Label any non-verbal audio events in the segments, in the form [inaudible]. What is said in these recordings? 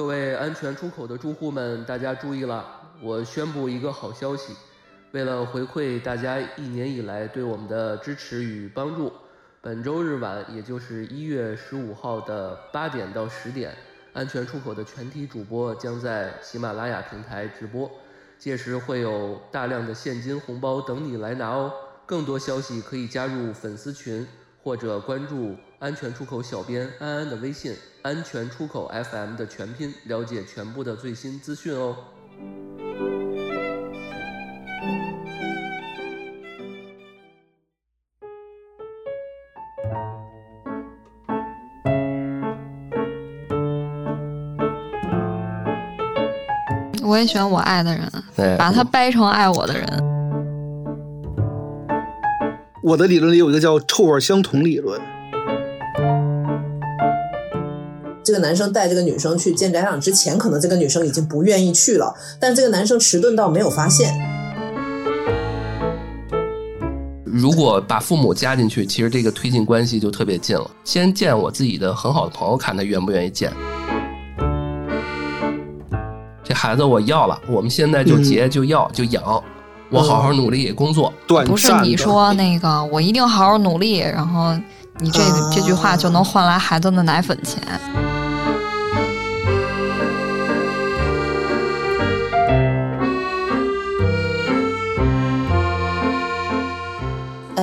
各位安全出口的住户们，大家注意了！我宣布一个好消息，为了回馈大家一年以来对我们的支持与帮助，本周日晚，也就是一月十五号的八点到十点，安全出口的全体主播将在喜马拉雅平台直播，届时会有大量的现金红包等你来拿哦！更多消息可以加入粉丝群或者关注安全出口小编安安的微信。安全出口 FM 的全拼，了解全部的最新资讯哦。我也选我爱的人，把他掰成爱我的人。我的理论里有一个叫臭味相同理论。这个男生带这个女生去见家长之前，可能这个女生已经不愿意去了，但这个男生迟钝到没有发现。如果把父母加进去，其实这个推进关系就特别近了。先见我自己的很好的朋友，看他愿不愿意见。这孩子我要了，我们现在就结就要就养，我好好努力工作。不是你说那个，我一定好好努力，然后你这这句话就能换来孩子的奶粉钱。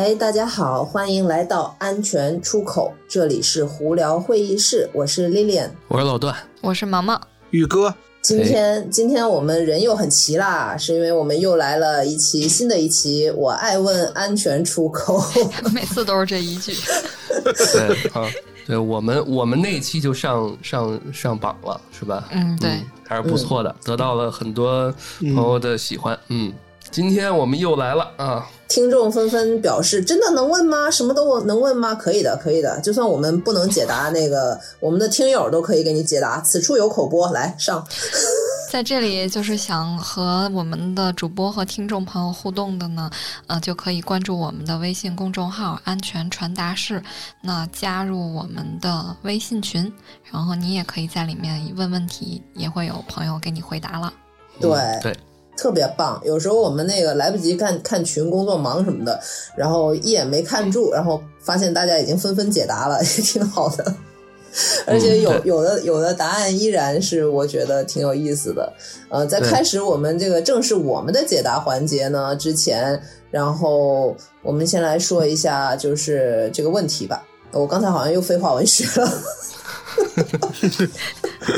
哎，大家好，欢迎来到安全出口，这里是胡聊会议室，我是 Lilian，我是老段，我是毛毛，宇哥。今天今天我们人又很齐啦，是因为我们又来了一期新的一期，我爱问安全出口，[laughs] 每次都是这一句。[laughs] 对啊，对我们我们那一期就上上上榜了，是吧？嗯，对，还是不错的，得到了很多朋友的喜欢。嗯，今天我们又来了啊。听众纷纷表示：“真的能问吗？什么都能问吗？可以的，可以的。就算我们不能解答，那个我们的听友都可以给你解答。此处有口播，来上。[laughs] [laughs] 在这里就是想和我们的主播和听众朋友互动的呢，呃，就可以关注我们的微信公众号‘安全传达室’，那加入我们的微信群，然后你也可以在里面问问题，也会有朋友给你回答了。对对。”特别棒，有时候我们那个来不及看看群，工作忙什么的，然后一眼没看住，然后发现大家已经纷纷解答了，也挺好的。[laughs] 而且有有的有的答案依然是我觉得挺有意思的。呃，在开始我们这个正式我们的解答环节呢之前，然后我们先来说一下就是这个问题吧。我刚才好像又废话文学了。[laughs]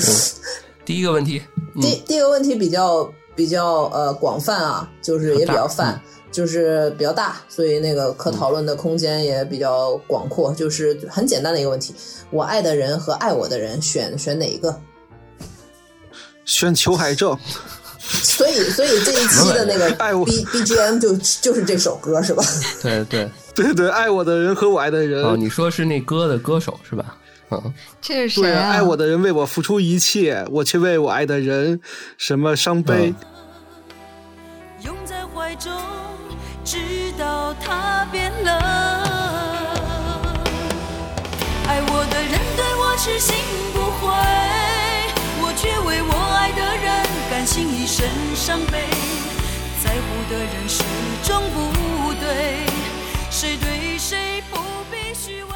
[laughs] 第一个问题，第第一个问题比较。比较呃广泛啊，就是也比较泛，就是比较大，所以那个可讨论的空间也比较广阔。就是很简单的一个问题：我爱的人和爱我的人，选选哪一个？选裘海正。[laughs] 所以，所以这一期的那个 [laughs] B B G M 就就是这首歌是吧？[laughs] 对对对对，爱我的人和我爱的人。哦，你说是那歌的歌手是吧？[laughs] 这是谁啊？爱我的人为我付出一切，我却为我爱的人什么伤悲。拥在怀中，直到他变冷。爱我的人对我痴心不悔，我却为我爱的人甘心一生伤悲。在乎的人始终不对，谁对谁不必虚伪。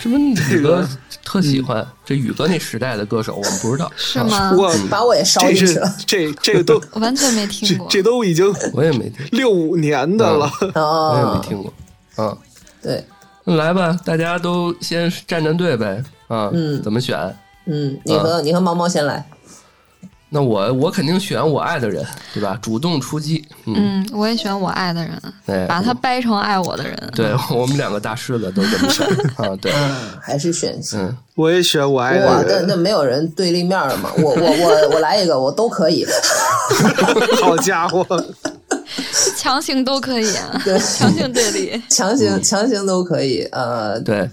什么宇哥特喜欢这宇哥那时代的歌手，我们不知道是吗？我把我也烧进去了。这这个都 [laughs] 完全没听过，这都已经我也没听六五年的了，我也没听过。嗯，对，来吧，大家都先站站队呗。啊，嗯，怎么选？嗯，你和你和毛毛先来。那我我肯定选我爱的人，对吧？主动出击。嗯，我也选我爱的人，把他掰成爱我的人。对我们两个大狮子都这么选 [laughs] 啊。对，还是选嗯，我也选我爱的人。那那没有人对立面了吗？我我我我来一个，我都可以。[laughs] [laughs] 好家伙，强行都可以啊！对，强行对立，强行强行都可以。呃，对。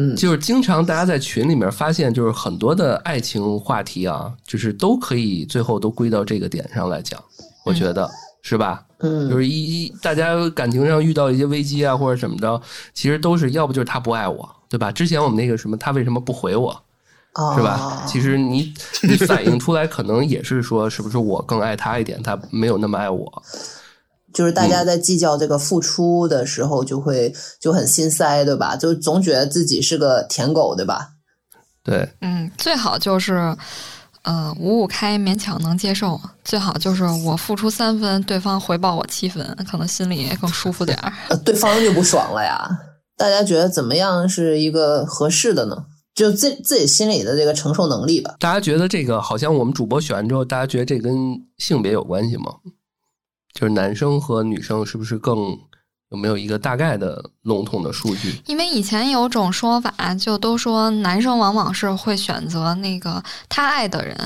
嗯，就是经常大家在群里面发现，就是很多的爱情话题啊，就是都可以最后都归到这个点上来讲，我觉得是吧？嗯，就是一一大家感情上遇到一些危机啊或者怎么着，其实都是要不就是他不爱我，对吧？之前我们那个什么他为什么不回我，是吧？其实你你反映出来，可能也是说，是不是我更爱他一点，他没有那么爱我。就是大家在计较这个付出的时候，就会就很心塞，对吧？就总觉得自己是个舔狗，对吧？对，嗯，最好就是呃五五开，勉强能接受；最好就是我付出三分，对方回报我七分，可能心里也更舒服点儿。对方就不爽了呀。大家觉得怎么样是一个合适的呢？就自自己心里的这个承受能力吧。大家觉得这个好像我们主播选完之后，大家觉得这跟性别有关系吗？就是男生和女生是不是更有没有一个大概的笼统的数据？因为以前有种说法，就都说男生往往是会选择那个他爱的人，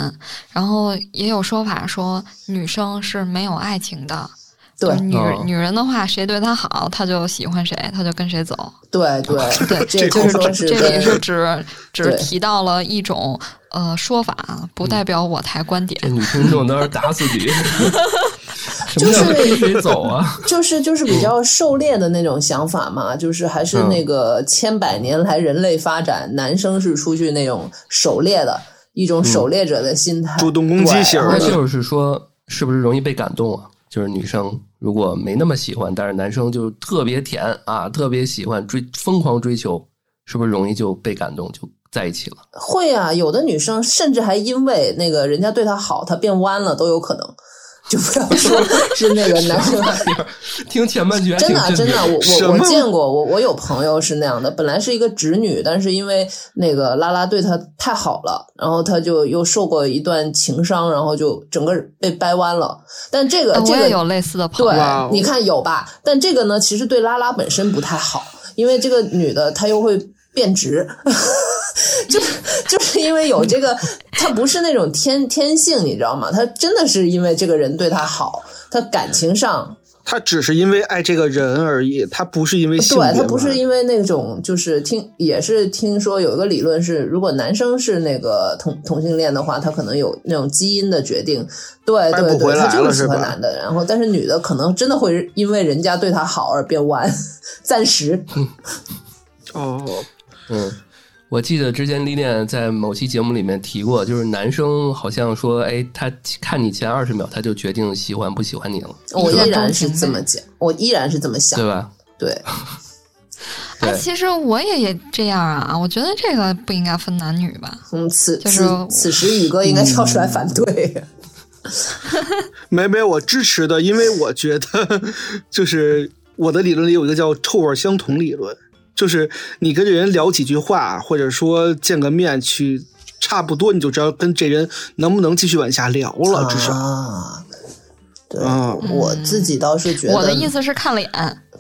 然后也有说法说女生是没有爱情的。对，女女人的话，谁对她好，她就喜欢谁，她就跟谁走。对对对，[laughs] 这就是说，这里是 [laughs] 只只提到了一种呃说法，不代表我台观点。这女听众都是打死你。[laughs] 就是跟谁走啊？[laughs] 就是就是比较狩猎的那种想法嘛，就是还是那个千百年来人类发展，男生是出去那种狩猎的一种狩猎者的心态，主动攻击型。那就是说，是不是容易被感动啊？就是女生如果没那么喜欢，但是男生就特别甜啊，特别喜欢追，疯狂追求，是不是容易就被感动，就在一起了？会啊，有的女生甚至还因为那个人家对她好，她变弯了都有可能。就不要说 [laughs] 是那个男生，[laughs] 听前半句真的真的，我我我见过，我我有朋友是那样的，本来是一个直女，但是因为那个拉拉对她太好了，然后她就又受过一段情伤，然后就整个被掰弯了。但这个这个有类似的朋友，对，你看有吧？但这个呢，其实对拉拉本身不太好，因为这个女的她又会变直。[laughs] 就就是因为有这个，他不是那种天天性，你知道吗？他真的是因为这个人对他好，他感情上，他只是因为爱这个人而已，他不是因为性对他不是因为那种，就是听也是听说有一个理论是，如果男生是那个同同性恋的话，他可能有那种基因的决定，对对对，他就是喜欢男的，然后但是女的可能真的会因为人家对他好而变 [laughs] 弯，暂时。[laughs] 哦，嗯。我记得之前李恋在某期节目里面提过，就是男生好像说，哎，他看你前二十秒，他就决定喜欢不喜欢你了。我依然是这么讲，我依然是这么想，对吧？对。[laughs] 哎，其实我也也这样啊，我觉得这个不应该分男女吧。嗯，此此此时宇哥应该跳出来反对。[laughs] 没没，我支持的，因为我觉得 [laughs] 就是我的理论里有一个叫臭味相同理论。就是你跟这人聊几句话，或者说见个面去，差不多你就知道跟这人能不能继续往下聊了。至少，啊对，我自己倒是觉得，我的意思是看脸，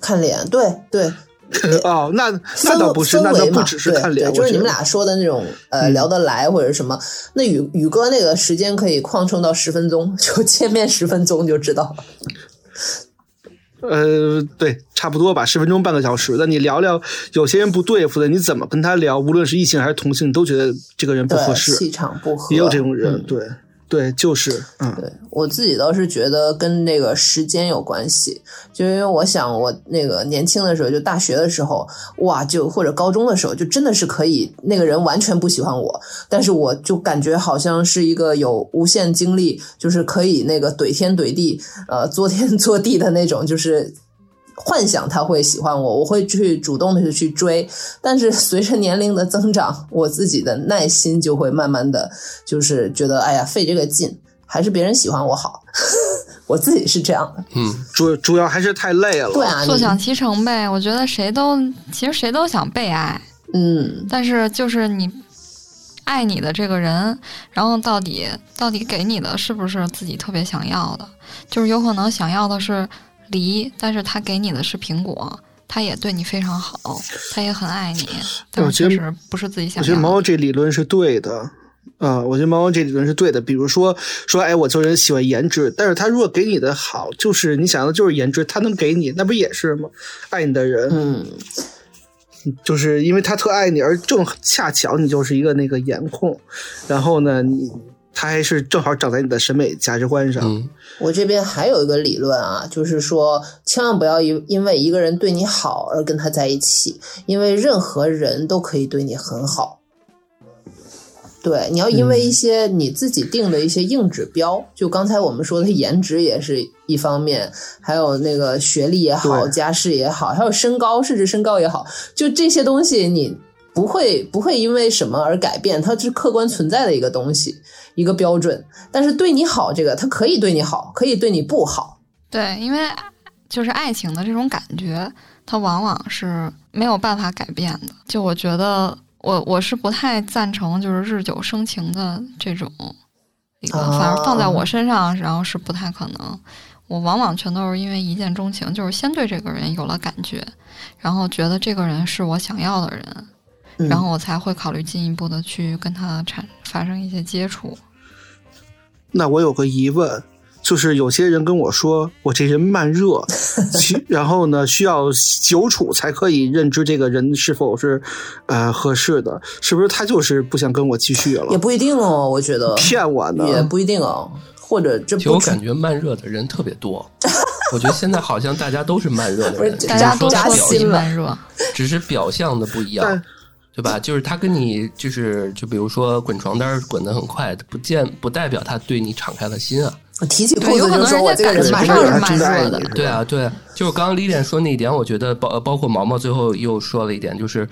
看脸，对对。[laughs] 哦，那那倒不是，那倒不只是看脸，就是你们俩说的那种呃聊得来或者什么。那宇宇哥那个时间可以扩充到十分钟，就见面十分钟就知道。呃，对，差不多吧，十分钟半个小时那，你聊聊，有些人不对付的，你怎么跟他聊？无论是异性还是同性，你都觉得这个人不合适，气场不合，也有这种人，对。对，就是，嗯，对我自己倒是觉得跟那个时间有关系，就因为我想我那个年轻的时候，就大学的时候，哇，就或者高中的时候，就真的是可以，那个人完全不喜欢我，但是我就感觉好像是一个有无限精力，就是可以那个怼天怼地，呃，作天 [laughs] 作地的那种，就是。幻想他会喜欢我，我会去主动的去追，但是 [laughs] 随着年龄的增长，我自己的耐心就会慢慢的就是觉得，哎呀，费这个劲，还是别人喜欢我好。[laughs] 我自己是这样的，嗯，主主要还是太累了，对啊，坐享其成呗。我觉得谁都其实谁都想被爱，嗯，但是就是你爱你的这个人，然后到底到底给你的是不是自己特别想要的？就是有可能想要的是。梨，但是他给你的是苹果，他也对你非常好，他也很爱你，但是确实不是自己想。我觉得毛毛这理论是对的，啊，我觉得猫猫这理论是对的。比如说，说，哎，我做人喜欢颜值，但是他如果给你的好，就是你想要的就是颜值，他能给你，那不也是吗？爱你的人，嗯，就是因为他特爱你，而正恰巧你就是一个那个颜控，然后呢，你。他还是正好长在你的审美价值观上。我这边还有一个理论啊，就是说，千万不要因因为一个人对你好而跟他在一起，因为任何人都可以对你很好。对，你要因为一些你自己定的一些硬指标，就刚才我们说的颜值也是一方面，还有那个学历也好，家世也好，还有身高，甚至身高也好，就这些东西你不会不会因为什么而改变，它是客观存在的一个东西，一个标准。但是对你好，这个他可以对你好，可以对你不好。对，因为就是爱情的这种感觉，它往往是没有办法改变的。就我觉得，我我是不太赞成就是日久生情的这种一个，啊反而放在我身上，然后是不太可能。我往往全都是因为一见钟情，就是先对这个人有了感觉，然后觉得这个人是我想要的人，嗯、然后我才会考虑进一步的去跟他产发生一些接触。那我有个疑问，就是有些人跟我说我这人慢热，[laughs] 然后呢需要久处才可以认知这个人是否是呃合适的，是不是他就是不想跟我继续了也？不一定哦，我觉得骗我呢？也不一定哦，或者这我感觉慢热的人特别多，我觉得现在好像大家都是慢热的人，[laughs] 不是大家都加说自己薪了慢热，只是表象的不一样但。对吧？就是他跟你就是，就比如说滚床单儿滚得很快，不见不代表他对你敞开了心啊。提起裤对有可能子就说我这个人人家慢感觉上是慢热的对啊，对啊，就是刚刚李脸说那一点，我觉得包包括毛毛最后又说了一点，就是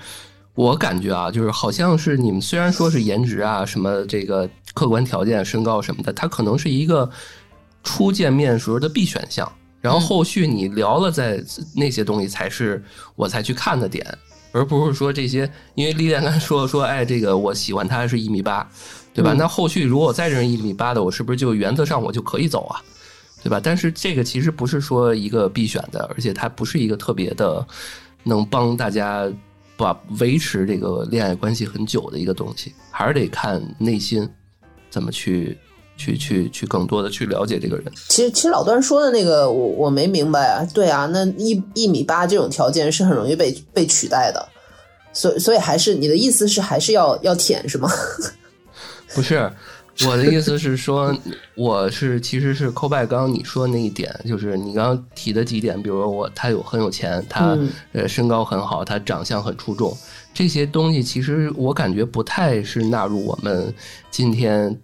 我感觉啊，就是好像是你们虽然说是颜值啊，什么这个客观条件、身高什么的，它可能是一个初见面时候的必选项，然后后续你聊了在那些东西才是我才去看的点，而不是说这些，因为李脸刚才说说，哎，这个我喜欢他是一米八，对吧？那后续如果我再认识一米八的，我是不是就原则上我就可以走啊？对吧？但是这个其实不是说一个必选的，而且它不是一个特别的能帮大家把维持这个恋爱关系很久的一个东西，还是得看内心怎么去去去去更多的去了解这个人。其实，其实老段说的那个，我我没明白啊。对啊，那一一米八这种条件是很容易被被取代的，所以所以还是你的意思是还是要要舔是吗？不是，我的意思是说，我是其实是扣拜刚刚你说那一点，就是你刚刚提的几点，比如说我他有很有钱，他嗯呃身高很好，他长相很出众，这些东西其实我感觉不太是纳入我们今天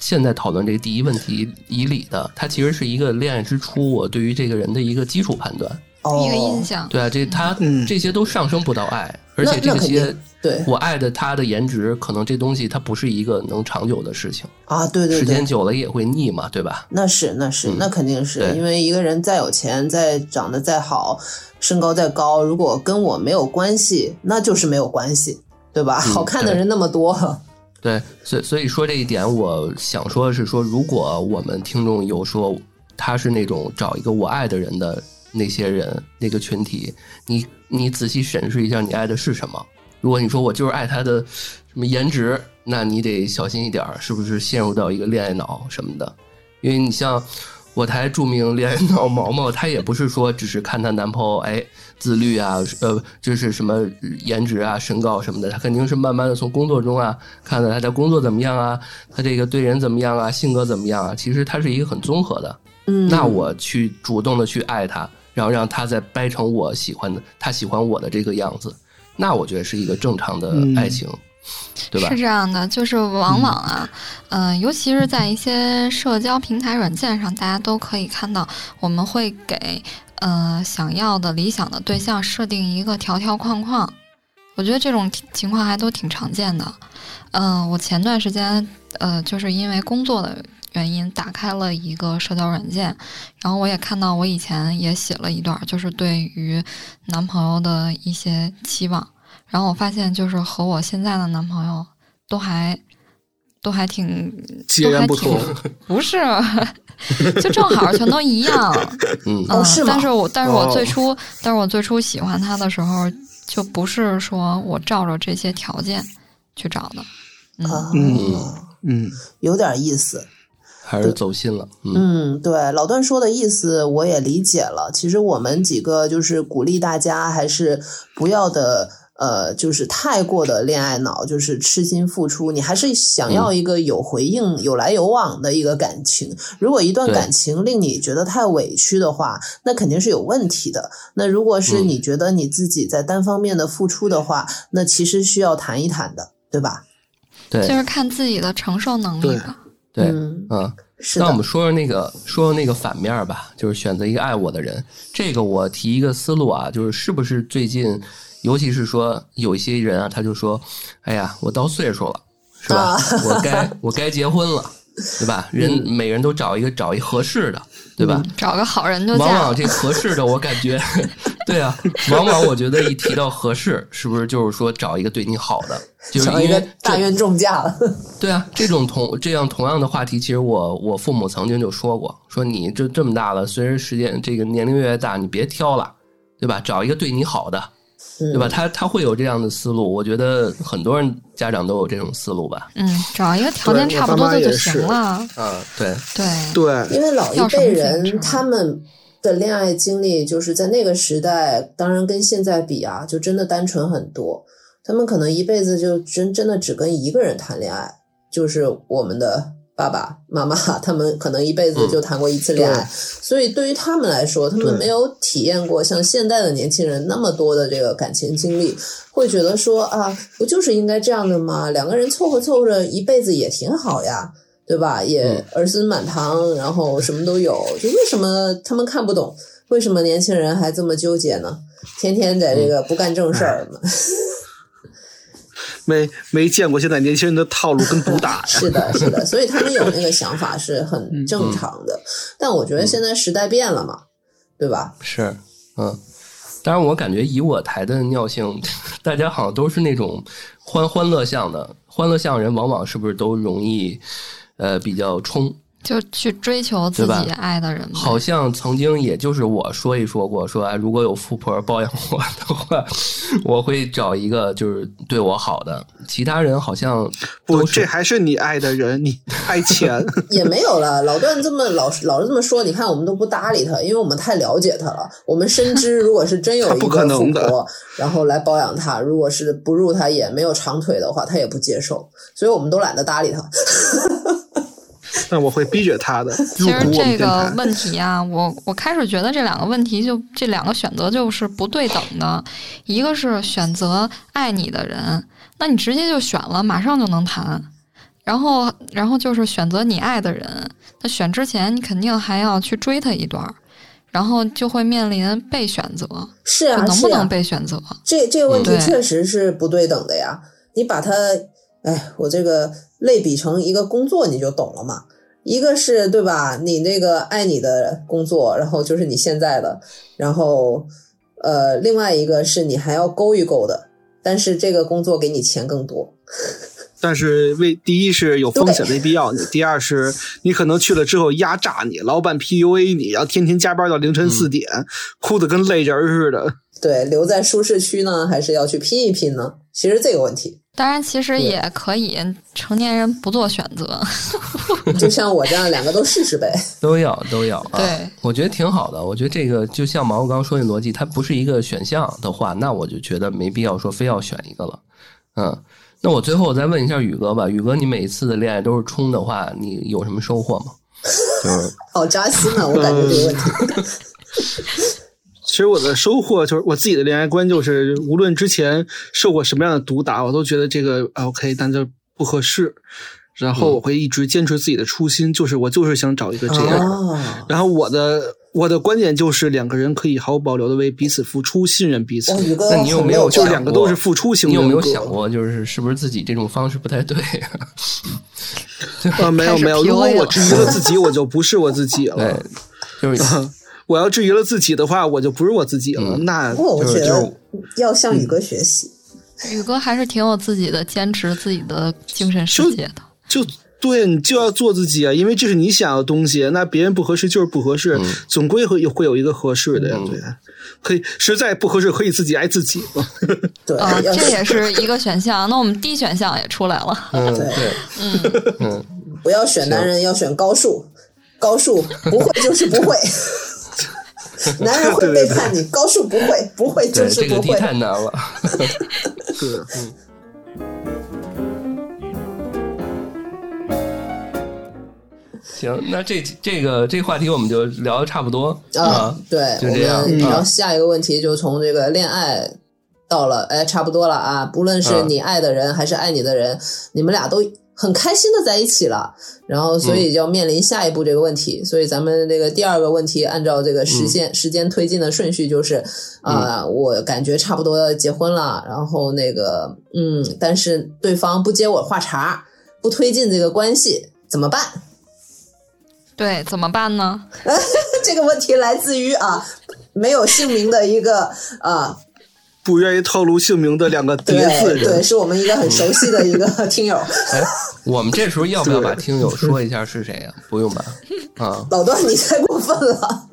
现在讨论这个第一问题以里的，它其实是一个恋爱之初我对于这个人的一个基础判断。哦，一个印象。对啊，这他嗯这些都上升不到爱，而且这些那肯定对我爱的他的颜值，可能这东西它不是一个能长久的事情。啊，对对时，间久了也会腻嘛，对吧？那是那是、嗯那肯定是因为一个人再有钱，再长得再好，身高再高，如果跟我没有关系，那就是没有关系，对吧？嗯好看的人那么多，对，所以所以说这一点，我想说的是说，如果我们听众有说他是那种找一个我爱的人的那些人那个群体，你你仔细审视一下，你爱的是什么？如果你说我就是爱他的什么颜值，那你得小心一点儿，是不是陷入到一个恋爱脑什么的？因为你像我台著名恋爱脑毛毛，她也不是说只是看她男朋友哎自律啊，呃，就是什么颜值啊、身高什么的，他肯定是慢慢的从工作中啊，看看他的工作怎么样啊，他这个对人怎么样啊，性格怎么样啊，其实他是一个很综合的。嗯，那我去主动的去爱他，然后让他再掰成我喜欢的，他喜欢我的这个样子，那我觉得是一个正常的嗯爱情，对吧是？这样的，就是往往啊，嗯、尤其是在一些社交平台软件上，大家都可以看到，我们会给呃想要的理想的对象设定一个条条框框。我觉得这种情况还都挺常见的。嗯、我前段时间呃，就是因为工作的原因打开了一个社交软件，然后我也看到我以前也写了一段，就是对于男朋友的一些期望。然后我发现，就是和我现在的男朋友都还都还挺截然不同都还挺不是，[laughs] 就正好全都一样。[laughs] 嗯是吗但是我但是我哦最初，但是我最初喜欢他的时候，就不是说我照着这些条件去找的。嗯，啊，嗯嗯，有点意思。还是走心了。嗯嗯，对，老段说的意思我也理解了。其实我们几个就是鼓励大家，还是不要的，呃，就是太过的恋爱脑，就是痴心付出。你还是想要一个有回应、有来有往的一个感情。如果一段感情令你觉得太委屈的话，那肯定是有问题的。那如果是嗯你觉得你自己在单方面的付出的话，那其实需要谈一谈的，对吧？对就是看自己的承受能力对吧。对，嗯嗯。是那我们说说那个，说说那个反面吧，就是选择一个爱我的人。这个我提一个思路啊，就是是不是最近，尤其是说有一些人啊，他就说，哎呀，我到岁数了，是吧？啊我该 [laughs] 我该结婚了，对吧？人、嗯每人都找一个找一合适的，对吧？找个好人就往。往这合适的，我感觉，[laughs] 对啊，往往我觉得一提到合适，是不是就是说找一个对你好的？就是找一个因为大冤重嫁了。[laughs] 对啊，这种同这样同样的话题，其实我我父母曾经就说过，说你这这么大了，随着时间这个年龄越来越大，你别挑了，对吧？找一个对你好的，对吧？他他会有这样的思路，我觉得很多人家长都有这种思路吧。嗯，找一个条件差不多的就行了。啊，对，对，对，因为老一辈人他们的恋爱经历，就是在那个时代，当然跟现在比啊，就真的单纯很多。他们可能一辈子就真真的只跟一个人谈恋爱，就是我们的爸爸妈妈，他们可能一辈子就谈过一次恋爱，所以对于他们来说，他们没有体验过像现在的年轻人那么多的这个感情经历，会觉得说啊，不就是应该这样的吗？两个人凑合凑合着一辈子也挺好呀。对吧？也儿孙满堂，然后什么都有。就为什么他们看不懂？为什么年轻人还这么纠结呢？天天在这个不干正事儿嘛。没没见过现在年轻人的套路跟毒打呀。[laughs] 是的，是的，所以他们有那个想法是很正常的。但我觉得现在时代变了嘛，对吧？是，嗯。当然，我感觉以我台的尿性，大家好像都是那种欢欢乐向的，欢乐向人往往是不是都容易，呃，比较冲。就去追求自己爱的人。好像曾经也就是我说一说过，说哎，如果有富婆包养我的话，[laughs] 我会找一个就是对我好的。其他人好像不，这还是你爱的人，你爱钱。[laughs] 也没有了。老段这么老老是这么说，你看我们都不搭理他，因为我们太了解他了。我们深知，如果是真有一个 [laughs] 富能的婆，然后来包养他，如果是不入他眼没有长腿的话，他也不接受。所以我们都懒得搭理他。但我会逼着他的。[laughs] 其实这个。问题啊，我我开始觉得这两个问题就这两个选择就是不对等的，一个是选择爱你的人，那你直接就选了，马上就能谈。然后，然后就是选择你爱的人，那选之前你肯定还要去追他一段，然后就会面临被选择，是啊，能不能被选择？这这个问题确实是不对等的呀。你把他，哎，我这个类比成一个工作，你就懂了嘛。一个是对吧？你那个爱你的工作，然后就是你现在的，然后呃，另外一个是你还要勾一勾的，但是这个工作给你钱更多。[laughs] 但是为第一是有风险没必要你，第二是你可能去了之后压榨你，老板 PUA 你，然后天天加班到凌晨四点，哭得跟泪人似的。对，留在舒适区呢，还是要去拼一拼呢？其实这个问题，当然，其实也可以成年人不做选择。[laughs] 就像我这样，两个都试试呗。都要都要啊。对，我觉得挺好的。我觉得这个就像毛刚刚说的逻辑，它不是一个选项的话，那我就觉得没必要说非要选一个了。嗯，那我最后我再问一下宇哥吧，宇哥，你每一次的恋爱都是冲的话，你有什么收获吗？就是 [laughs] 好扎心啊！我感觉这个问题。[laughs] 其实我的收获就是我自己的恋爱观，就是无论之前受过什么样的毒打，我都觉得这个啊 OK，但这不合适。然后我会一直坚持自己的初心，就是我就是想找一个这样的。哦，然后我的我的观点就是两个人可以毫无保留的为彼此付出，信任彼此那你有没有就是两个都是付出型你有没有想过，就是是不是自己这种方式不太对？[laughs] 啊，没有没有，[laughs] 如果我质疑了自己，我就不是我自己对了。，就是 [laughs] 我要质疑了自己的话，我就不是我自己了。嗯那我觉得要向宇哥学习。[laughs] 宇哥还是挺有自己的坚持，自己的精神世界的。就对你就要做自己啊，因为这是你想要的东西。那别人不合适就是不合适，嗯总归会会有一个合适的呀。嗯对，可以实在不合适可以自己爱自己嘛。[laughs] 对，这也是一个选项。那我们 D 选项也出来了。嗯，对对，嗯，嗯，不要选男人，要选高数。高数不会就是不会，[laughs] [laughs] 男人会背叛你。高数不会，不会就，是不会。这个题太难了。[laughs] 是，[laughs] 行，那这这个这个话题我们就聊的差不多啊，对，我就这样然后下一个问题就从这个恋爱到了，哎，差不多了啊。不论是嗯你爱的人还是爱你的人，你们俩都很开心的在一起了。然后，所以就要面临下一步这个问题。所以咱们这个第二个问题，按照这个时间、时间推进的顺序，就是啊、我感觉差不多要结婚了，然后那个嗯，但是对方不接我话茬，不推进这个关系，怎么办？对，怎么办呢？[laughs] 这个问题来自于啊没有姓名的一个啊，不愿意透露姓名的两个对叠字对，人，是我们一个很熟悉的一个 [laughs] 听友。哎，我们这时候要不要把听友说一下是谁呀、不用吧？[laughs] 啊，老段，你太过分了。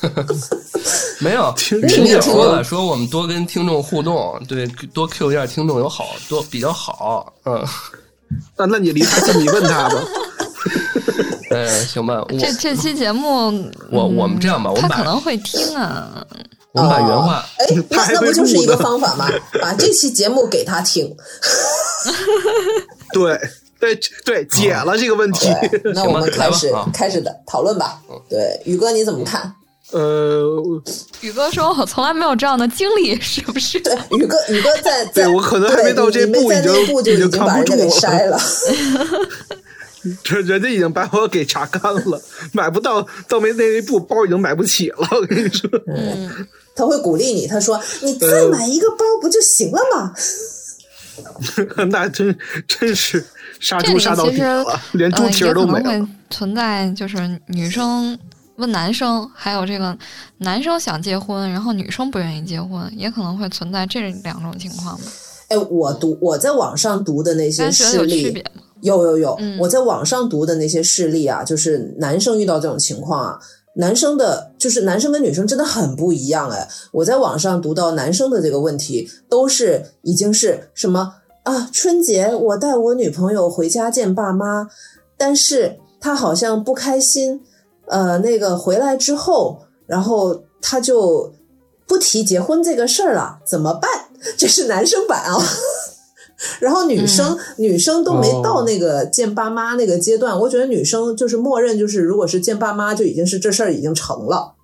[laughs] 没有，听听说了，说我们多跟听众互动，对，多 Q 一下听众有好多比较好，嗯，那那你离他近，你问他吧。呃，行吧，这这期节目，我嗯我们这样吧我们他可能会听啊。我们把原话哦，哎，[laughs] 那那不就是一个方法吗？[laughs] 把这期节目给他听。对对对，解了这个问题。对，那 [laughs] 我们开始开始的讨论吧。对，宇哥你怎么看？呃，宇哥说：“我从来没有这样的经历，是不是？”对，宇哥宇哥在在，对我可能还没到这步已经已经把人家给扛不住了筛了。这 [laughs] 人家已经把我给榨干了，买不到到没那一步，包已经买不起了。我跟你说，嗯，他会鼓励你，他说：“你再呃买一个包不就行了吗 [laughs] 那真真是杀猪杀到底了，连猪呃蹄儿都没了。会存在，就是女生问男生，还有这个男生想结婚，然后女生不愿意结婚，也可能会存在这两种情况吧。？”哎，我读我在网上读的那些事例有？有有我在网上读的那些事例啊，就是男生遇到这种情况啊，男生的就是男生跟女生真的很不一样哎。我在网上读到男生的这个问题，都是已经是什么啊？春节我带我女朋友回家见爸妈，但是他好像不开心，呃，那个回来之后，然后他就不提结婚这个事儿了，怎么办？[laughs] 这是男生版啊。然后女生、女生都没到那个见爸妈那个阶段，我觉得女生就是默认就是，如果是见爸妈，就已经是这事儿已经成了。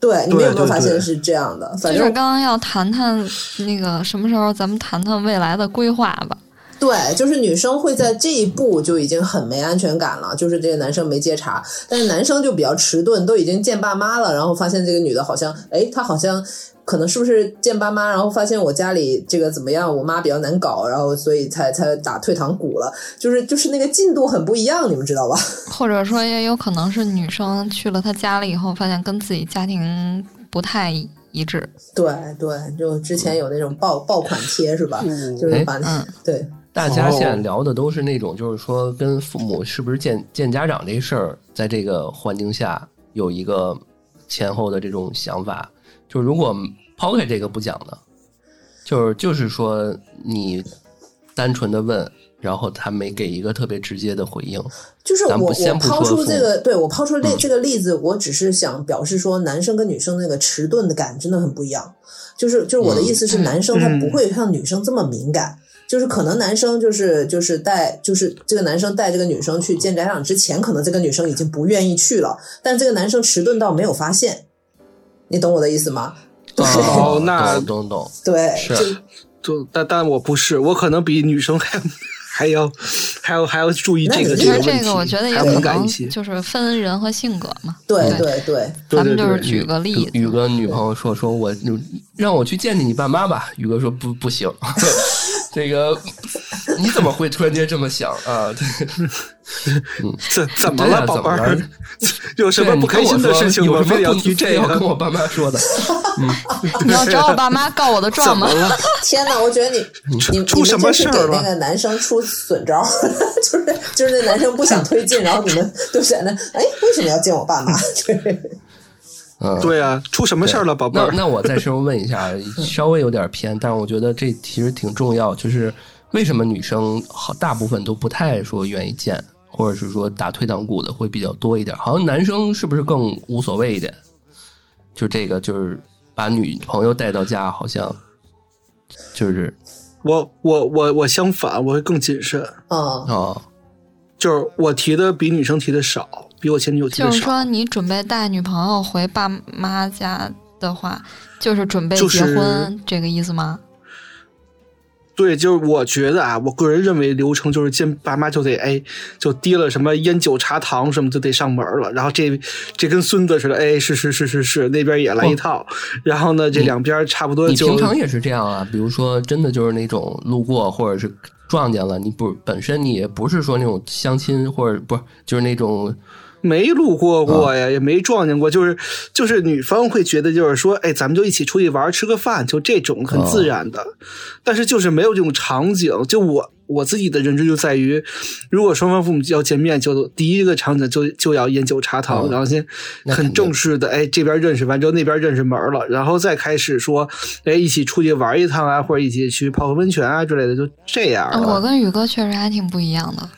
对，你们有没有发现是这样的？反就是刚刚要谈谈那个什么时候咱们谈谈未来的规划吧。对，就是女生会在这一步就已经很没安全感了，就是这个男生没接茬，但是男生就比较迟钝，都已经见爸妈了，然后发现这个女的好像，哎，她好像可能是不是见爸妈，然后发现我家里这个怎么样，我妈比较难搞，然后所以才才打退堂鼓了，就是就是那个进度很不一样，你们知道吧？[laughs] 或者说，也有可能是女生去了他家里以后，发现跟自己家庭不太一致。对对，就之前有那种爆爆款贴是吧？就是把对大家现在哦聊的都是那种，就是说跟父母是不是见见家长这事儿，在这个环境下有一个前后的这种想法。就如果抛开这个不讲呢，就是就是说你单纯的问，然后他没给一个特别直接的回应，就是我先我抛出这个，对我抛出这嗯这个例子，我只是想表示说，男生跟女生那个迟钝的感真的很不一样。就是就是我的意思是，嗯男生他嗯不会像女生这么敏感。就是可能男生就是就是带就是这个男生带这个女生去见家长之前，可能这个女生已经不愿意去了，但这个男生迟钝到没有发现，你懂我的意思吗？哦那懂懂懂，对，是。就就但但我不是，我可能比女生还还要还要还要注意这个这个问题，这个我觉得也还可能。就是分人和性格嘛。对对对。对，对咱们就是举个例子，宇哥女朋友说说我让我去见见你爸妈吧，宇哥说不不行，[laughs] 这个你怎么会突然间这么想啊？怎 [laughs] 怎么了，宝贝儿？[laughs] 有什么不开心的事情吗？有什么非得要提这个？跟我爸妈说的？[laughs] 你要找我爸妈告我的状吗？天哪！我觉得你你你出什么们这是给事儿了那个男生出损招，就是就是那男生不想推进，然后你们都显得，哎，为什么要见我爸妈？对，嗯，对啊，出什么事儿了，宝贝儿？那那我再深入问一下，[laughs] 稍微有点偏，但是我觉得这其实挺重要，就是为什么女生好大部分都不太说愿意见，或者是说打退堂鼓的会比较多一点，好像男生是不是更无所谓一点？就这个就是把女朋友带到家，好像就是我我我我相反，我会更谨慎，嗯，哦，就是我提的比女生提的少，比我前女友提的少。就是说，你准备带女朋友回爸妈家的话，就是准备就是结婚、这个意思吗？对，就是我觉得啊，我个人认为流程就是见爸妈就得哎，就提了什么烟酒茶糖什么就得上门了，然后这这跟孙子似的，哎，是是是是是，那边也来一套，然后呢，这两边差不多你就平常也是这样啊？比如说，真的就是那种路过或者是撞见了，你不本身你也不是说那种相亲或者不是就是那种没路过过呀，也没撞见过，就是就是女方会觉得就是说，哎，咱们就一起出去玩，吃个饭，就这种很自然的，但是就是没有这种场景。就我我自己的认知就在于，如果双方父母要见面，就第一个场景就就要烟酒茶糖，嗯然后先很正式的，哎，这边认识完之后那边认识门了，然后再开始说，哎，一起出去玩一趟啊，或者一起去泡个温泉啊之类的，就这样。我跟宇哥确实还挺不一样的。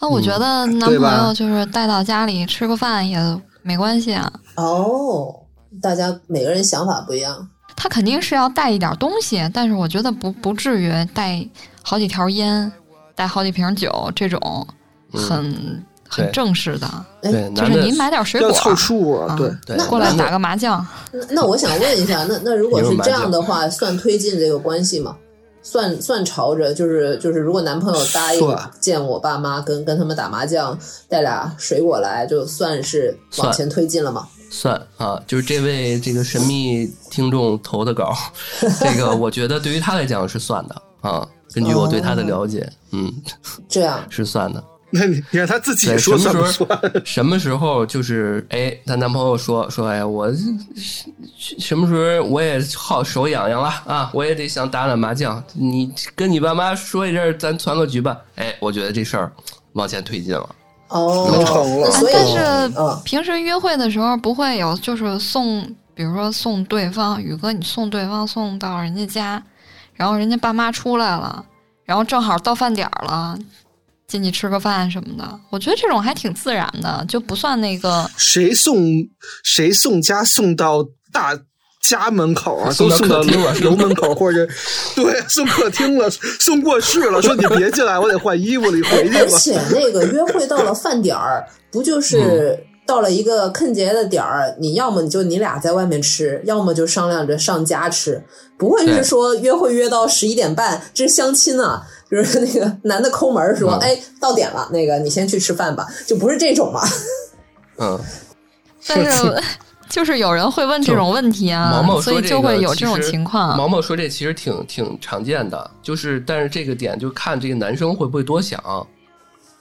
那我觉得男朋友就是带到家里吃个饭也没关系啊，哦，大家每个人想法不一样。他肯定是要带一点东西，但是我觉得不不至于带好几条烟，带好几瓶酒这种很、很正式的，哎对就是您买点水果凑数啊，啊对。对那过来打个麻将。那那我想问一下，那那如果是这样的话，算推进这个关系吗？算算朝着就是就是，如果男朋友答应见我爸妈，跟跟他们打麻将，带俩水果来，就算是往前推进了吗？算啊，就是这位这个神秘听众投的稿，[laughs] 这个我觉得对于他来讲是算的啊。根据我对他的了解，嗯，这样 [laughs] 是算的。[laughs] 那你你让他自己说算么？什么时候就是哎，她男朋友说说哎，我什么时候我也好手痒痒了啊，我也得想打打麻将。你跟你爸妈说一声，咱攒个局吧。哎，我觉得这事儿往前推进了。哦，能成了那所以但是嗯平时约会的时候不会有，就是送，比如说送对方，宇哥你送对方送到人家家，然后人家爸妈出来了，然后正好到饭点儿了，进去吃个饭什么的，我觉得这种还挺自然的，就不算那个。[laughs] 谁送谁送家送到大家门口啊？送都送到客厅了是吧楼门口，或者对送客厅了，送过世了，说你别进来，我得换衣服了，你回去吧。而且那个约会到了饭点儿，不就是到了一个坑节的点儿？你要么你就你俩在外面吃，要么就商量着上家吃，不会是说约会约到十一点半，这是相亲啊。就是那个 [laughs] 男的抠门儿说：“嗯哎，到点了，那个你先去吃饭吧。”就不是这种嘛。嗯，[laughs] 但是 [laughs] 就是有人会问这种问题啊，毛毛所以说这个就会有这种其实情况。毛毛说这其实挺挺常见的，就是但是这个点就看这个男生会不会多想。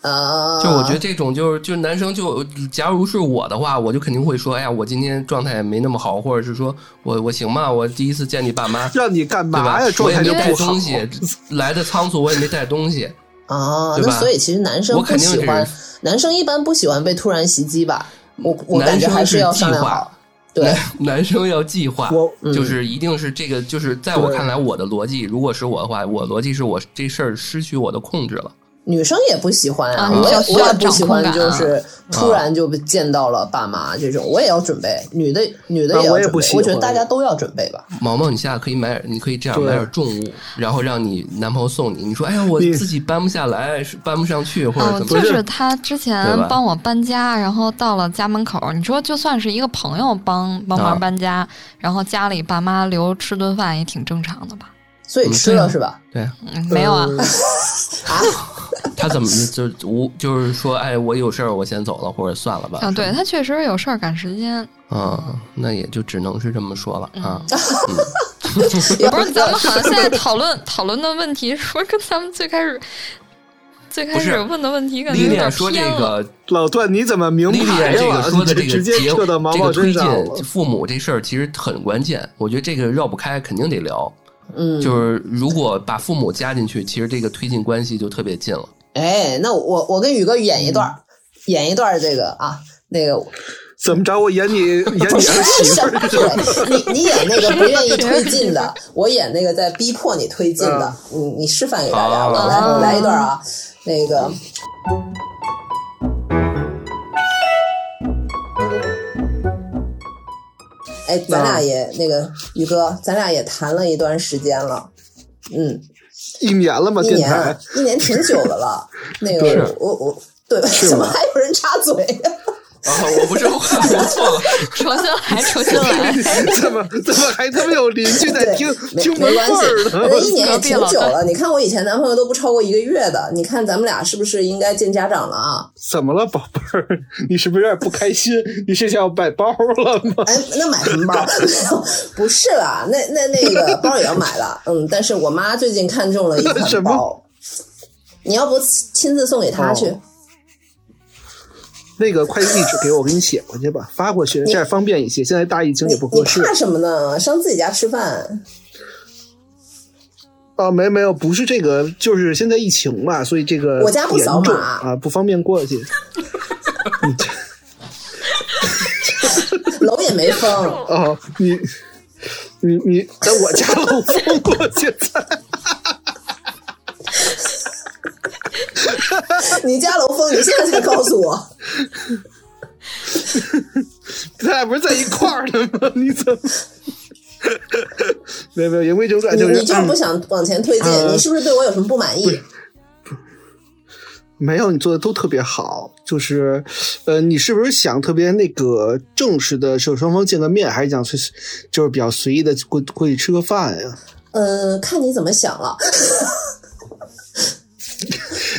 呃，就我觉得这种就是就是男生就假如是我的话，我就肯定会说，哎呀，我今天状态没那么好，或者是说我我行吗？我第一次见你爸妈，让你干对吧嘛呀？？状我也没带态就不好东。西，来的仓促，我也没带东西。[laughs] 啊，那所以其实男生不我肯定是喜欢，男生一般不喜欢被突然袭击吧？我我感觉还是要计划商量好。对男，男生要计划我，就是一定是这个，就是在我看来，我的逻辑，如果是我的话，我逻辑是我这事儿失去我的控制了。女生也不喜欢啊我也我也不喜欢，就是突然就见到了爸妈这种，我也要准备。女的女的啊我也也要准备，我觉得不喜欢大家都要准备吧。毛毛，你下次可以买点，你可以这样买点重物，然后让你男朋友送你。你说，哎呀，我自己搬不下来，搬不上去，或者哦，怎么着？就是他之前帮我搬家，然后到了家门口，你说就算是一个朋友帮帮啊忙搬家，然后家里爸妈留吃顿饭也挺正常的吧？所以吃了是吧？对没有啊，嗯 [laughs] 啊，[laughs] 他怎么就无就是说，哎，我有事儿，我先走了，或者算了吧。啊，对他确实有事儿赶时间，啊，那也就只能是这么说了啊。[laughs] 不是咱们好像现在讨论讨论的问题，说跟咱们最开始最开始问的问题感觉有点丽说这偏了。个，老段，你怎么明丽丽牌这个？说的这个你直接结这个推进。父母这事儿其实很关键，我觉得这个绕不开，肯定得聊。嗯，就是如果把父母加进去，其实这个推进关系就特别近了。哎，那我我跟宇哥演一段儿，演一段儿这个啊，那个怎么着？我演你 [laughs] 演你媳妇儿你你演那个不愿意推进的，[laughs] 我演那个在逼迫你推进的。你你示范给大家，来我来一段啊，那个。哎，咱俩也那个宇哥，咱俩也谈了一段时间了，嗯，一年了吗？一年一年挺久的了。[laughs] 那个我我对，怎么还有人插嘴？啊，我不说话，我错了。重新来，重新来。怎么怎么还他妈有邻居在听，没听门系呢？我一年也挺久了。你看我以前男朋友都不超过一个月的，你看咱们俩是不是应该见家长了啊？怎么了，宝贝儿？你是不是有点不开心？[laughs] 你是想要买包了吗？哎，那买什么包？[laughs] 不是啦，那那那个包也要买了，[laughs] 嗯，但是我妈最近看中了一什款么包，你要不亲自送给她去？哦那个快递地址给我，我给你写过去吧，发过去，这样方便一些。现在大疫情你你也不合适怕什么呢？上自己家吃饭，啊，没没有，不是这个，就是现在疫情嘛，所以这个我家不扫码啊，不方便过去。[laughs] 楼也没封，哦，你你你在我家楼封过现在。你家楼风，你现在才告诉我，[laughs] 咱俩不是在一块儿的吗？你怎么？没有没有，言归正传，你就是你就是不想往前推进，呃你是不是对我有什么不满意？没有，你做的都特别好。就是，呃，你是不是想特别那个正式的，是双方见个面，还是想随就是比较随意的过过去吃个饭呀？呃，看你怎么想了。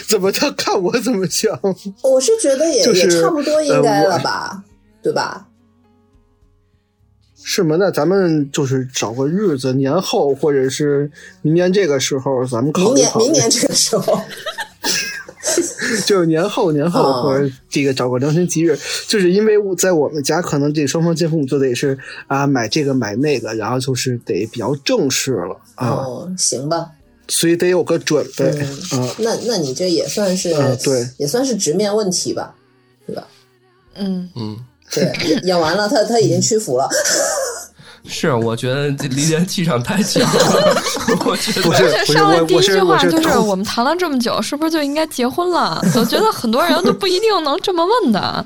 [laughs] 怎么他看我怎么想？我是觉得也、就是也差不多应该了吧，对吧？是吗？那咱们就是找个日子，年后或者是明年这个时候，咱们考明年虑考虑。明年这个时候，[laughs] 就是年后年后哦或者这个找个良辰吉日，就是因为我在我们家可能这双方见父母就得是啊买这个买那个，然后就是得比较正式了啊，哦，行吧，所以得有个准备嗯啊。那那你这也算是、嗯对也算是直面问题吧，对吧？嗯，嗯，对，演完了，他他已经屈服了。是，我觉得这李典气场太强了，[laughs] 我觉得不是不是而且上来第一句话就是我们谈了这么久，是不是就应该结婚了？我觉得很多人都不一定能这么问的，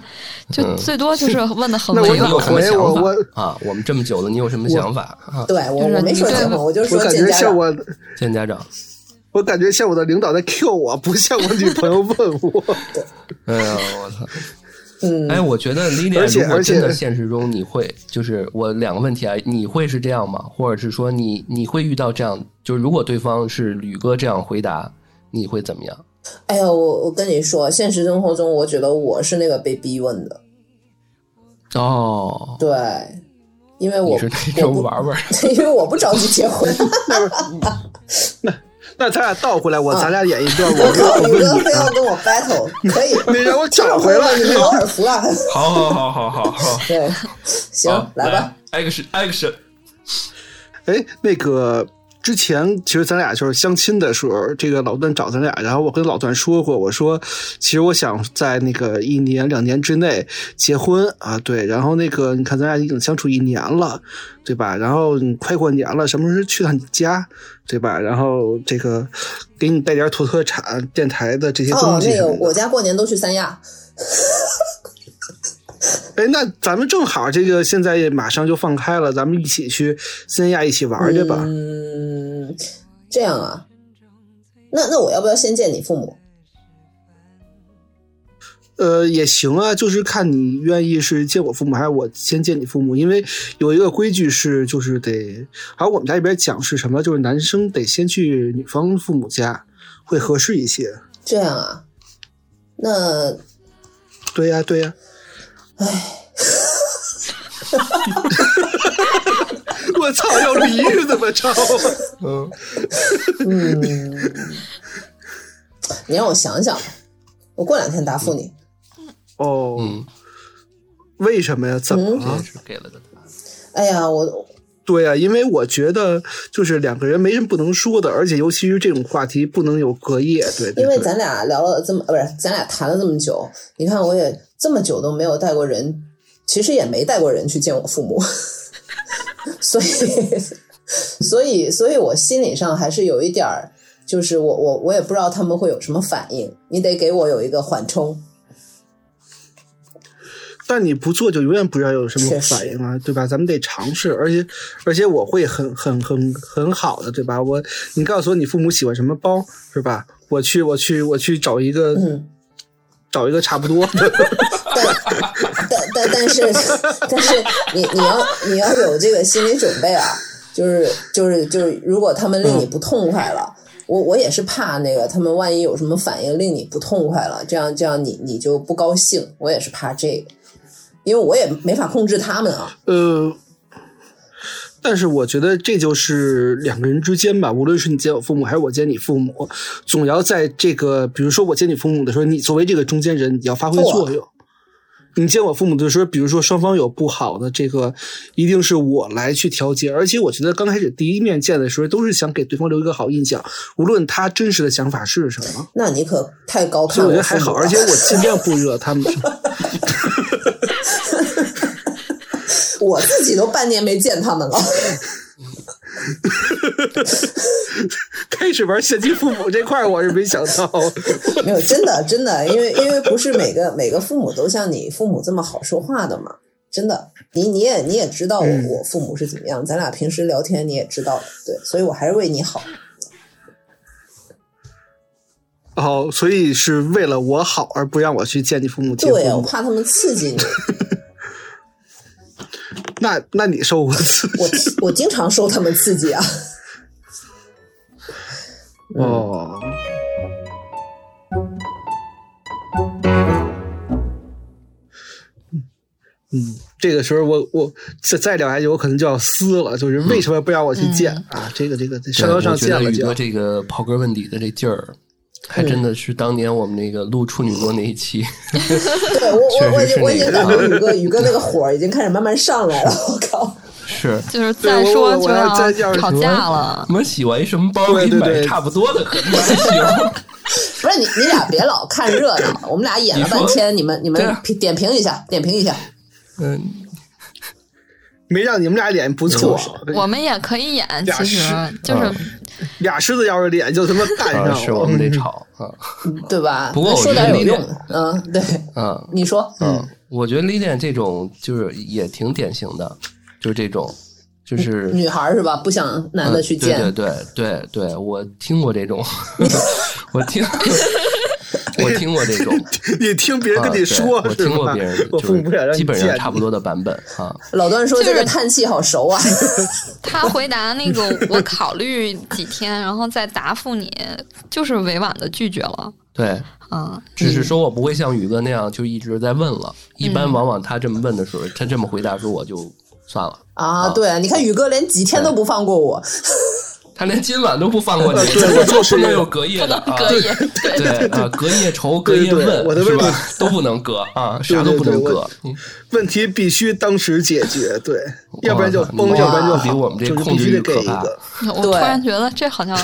就嗯最多就是问的很委婉你有。什么想法我我啊？我们这么久了，你有什么想法啊？对我就是我没说你对结婚，我就说感见家长。觉像我 [laughs] 见家长。我感觉像我的领导在 Q 我，不像我女朋友问我。[laughs] 哎呀，我操！嗯，哎，我觉得 Lilian 如果真的现实中你会，就是我两个问题啊，你会是这样吗？或者是说你你会遇到这样，就是如果对方是吕哥这样回答，你会怎么样？哎呀，我我跟你说，现实生活中，我觉得我是那个被逼问的，哦，对，因为我是那种玩玩，[laughs] 因为我不着急结婚。[laughs] [laughs] 那咱俩倒回来，我咱俩演一段，我我靠，你啊，非要跟我 battle，可以，你让我抢回来你没有耳福了。好好好好好好，[laughs] 对，行，来吧。，action action，哎，那个之前其实咱俩就是相亲的时候，这个老段找咱俩，然后我跟老段说过，我说其实我想在那个一年两年之内结婚啊，对，然后那个你看咱俩已经相处一年了，对吧？然后你快过年了，什么时候去趟你家，对吧？然后这个给你带点土特产、电台的这些哦，东西那个。我家过年都去三亚，[laughs] 哎，那咱们正好这个现在也马上就放开了，咱们一起去三亚一起玩去吧。嗯，这样啊，那那我要不要先见你父母？呃，也行啊，就是看你愿意是见我父母，还是我先见你父母。因为有一个规矩是，就是得，好像我们家里边讲是什么，就是男生得先去女方父母家，会合适一些。这样啊，那对呀、对呀、唉，[laughs] 我操，要离是怎么着？嗯，嗯，你让我想想，我过两天答复你。哦，嗯，为什么呀？怎么了？这是给了个答案。哎呀，我对呀、因为我觉得就是两个人没什么不能说的，而且尤其是这种话题不能有隔夜。对对因为咱俩聊了这么，呃不是咱俩谈了这么久，你看我也这么久都没有带过人，其实也没带过人去见我父母，[laughs] 所以，所以，所以我心理上还是有一点儿，就是我我我也不知道他们会有什么反应，你得给我有一个缓冲。但你不做就永远不知道有什么反应啊，对吧？咱们得尝试，而且而且我会很很很很好的，对吧？我你告诉我你父母喜欢什么包，是吧？我去我去我去找一个、嗯，找一个差不多 [laughs] 的，但但但是但是你你要你要有这个心理准备啊，就是就是就是，如果他们令你不痛快了，我我也是怕那个他们万一有什么反应令你不痛快了，这样这样你你就不高兴，我也是怕这个，因为我也没法控制他们啊。呃，但是我觉得这就是两个人之间吧，无论是你见我父母还是我见你父母，总要在这个，比如说我见你父母的时候，你作为这个中间人，你要发挥作用。你见我父母的时候，比如说双方有不好的这个，一定是我来去调节。而且我觉得刚开始第一面见的时候，都是想给对方留一个好印象，无论他真实的想法是什么。那你可太高所以看我觉得还好，而且我尽量不惹他们。[laughs] 我自己都半年没见他们了。[laughs] 开始玩献祭父母这块，我是没想到。[laughs] 没有，真的真的，因为因为不是每个每个父母都像你父母这么好说话的嘛，真的，你你也你也知道我、嗯我父母是怎么样，咱俩平时聊天你也知道的，对，所以我还是为你好。哦，所以是为了我好而不让我去见你父母见对，我。怕他们刺激你，[laughs] 那那你受过刺激我我经常受他们刺激啊。哦？嗯，这个时候我我再再聊下去，我可能就要撕了，就是为什么不让我去见、啊？这个这个这上纲上见了就得宇哥。这个刨根问底的这劲儿，还真的是当年我们那个录处女座那一期，对我我我已经我已经感觉宇哥宇哥那个火已经开始慢慢上来了，我靠！[laughs] 是就是再说就我我我要吵架了。我们洗完什么包给你买对对对差不多的，可能还行。不是你你俩别老看热闹，我们俩演了半天，你们你们点评一下，点评一下。嗯，没让你们俩演不错，我们也可以演，俩其实是就是啊 [laughs] 俩狮子要是脸就他妈干上啊，了。是我们得吵啊，对吧？不过我说觉得有用，嗯，对，嗯你说，嗯，我觉得 Lilian 这种就是也挺典型的，就是这种，就是女孩是吧？不想男的去见，对对对对，我听过这种，[laughs] 我听我听过这种，[laughs] 你听别人跟你说我听过别人，我父母不想让你就是基本上差不多的版本啊。老段说就是这个叹气好熟啊，[laughs] 他回答那个 [laughs] 我考虑几天，然后再答复你，就是委婉的拒绝了。对，啊，只是说我不会像宇哥那样就一直在问了。一般嗯往往他这么问的时候，他这么回答时候，我就算了。啊，对啊，你看宇哥连几天都不放过我，他连今晚都不放过你，[laughs] 对我就是不能有隔夜的啊，可以，对啊，隔夜愁、[laughs] 隔夜问我的？都不能隔啊，啥都不能隔问题必须当时解决，对，要不然就崩，哇要不然就比，我们这就是控制必须得给欲可怕一个。[laughs] 我突然觉得这好像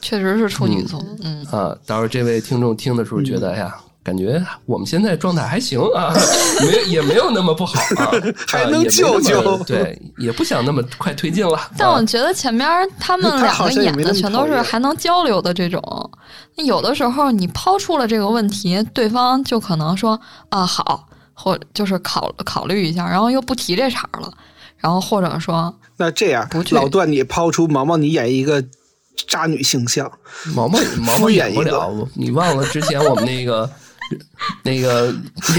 确实是处女座。嗯，啊，到时候这位听众听的时候觉得，哎呀，感觉我们现在状态还行啊，没也没有那么不好啊，[laughs] 还能救救对，也不想那么快推进了。但我啊觉得前面他们两个演的全都是还能交流的这种。那有的时候你抛出了这个问题，对方就可能说啊好，或就是考考虑一下，然后又不提这茬了，然后或者说那这样不，老段你抛出毛毛，你演一个渣女形象，毛毛毛毛敷衍一个演不了，你忘了之前我们那个 [laughs] 那个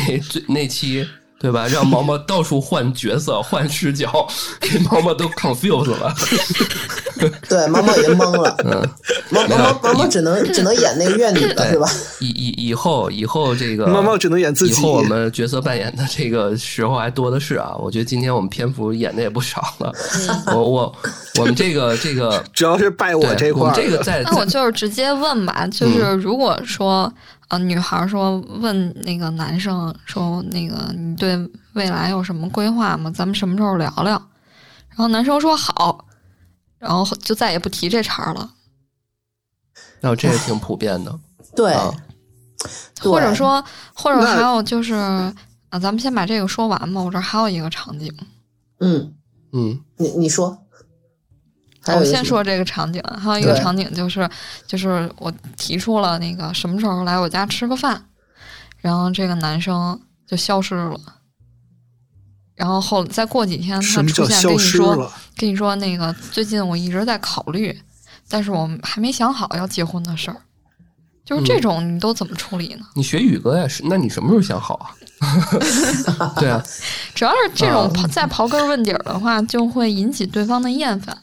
那最那期对吧？让毛毛到处换角色、换视角，给毛毛都 confused 了。[laughs] 对，毛毛已经懵了，嗯，毛毛毛毛毛只能只能演那个怨女了，是吧？以以以后以后这个毛毛只能演自己以后我们角色扮演的这个时候还多的是啊。我觉得今天我们篇幅演的也不少了。我我我们这个这个主要是拜我对我这块儿的。们这个在那我就是直接问吧，就是嗯如果说呃女孩说问那个男生说那个你对未来有什么规划吗？咱们什么时候聊聊？然后男生说好，然后就再也不提这茬儿了。哦，这也挺普遍的对，啊。或者说，或者还有就是啊，咱们先把这个说完吧。我这还有一个场景，嗯，嗯你你说，我先说这个场景，还有一个场景就是，就是我提出了那个什么时候来我家吃个饭，然后这个男生就消失了。然后后再过几天，他出现跟你说？跟你说那个最近我一直在考虑，但是我还没想好要结婚的事儿。就是这种你都怎么处理呢？你学宇哥呀？是？那你什么时候想好啊？[laughs] 对啊，[laughs] 主要是这种再刨根问底儿的话，就会引起对方的厌烦。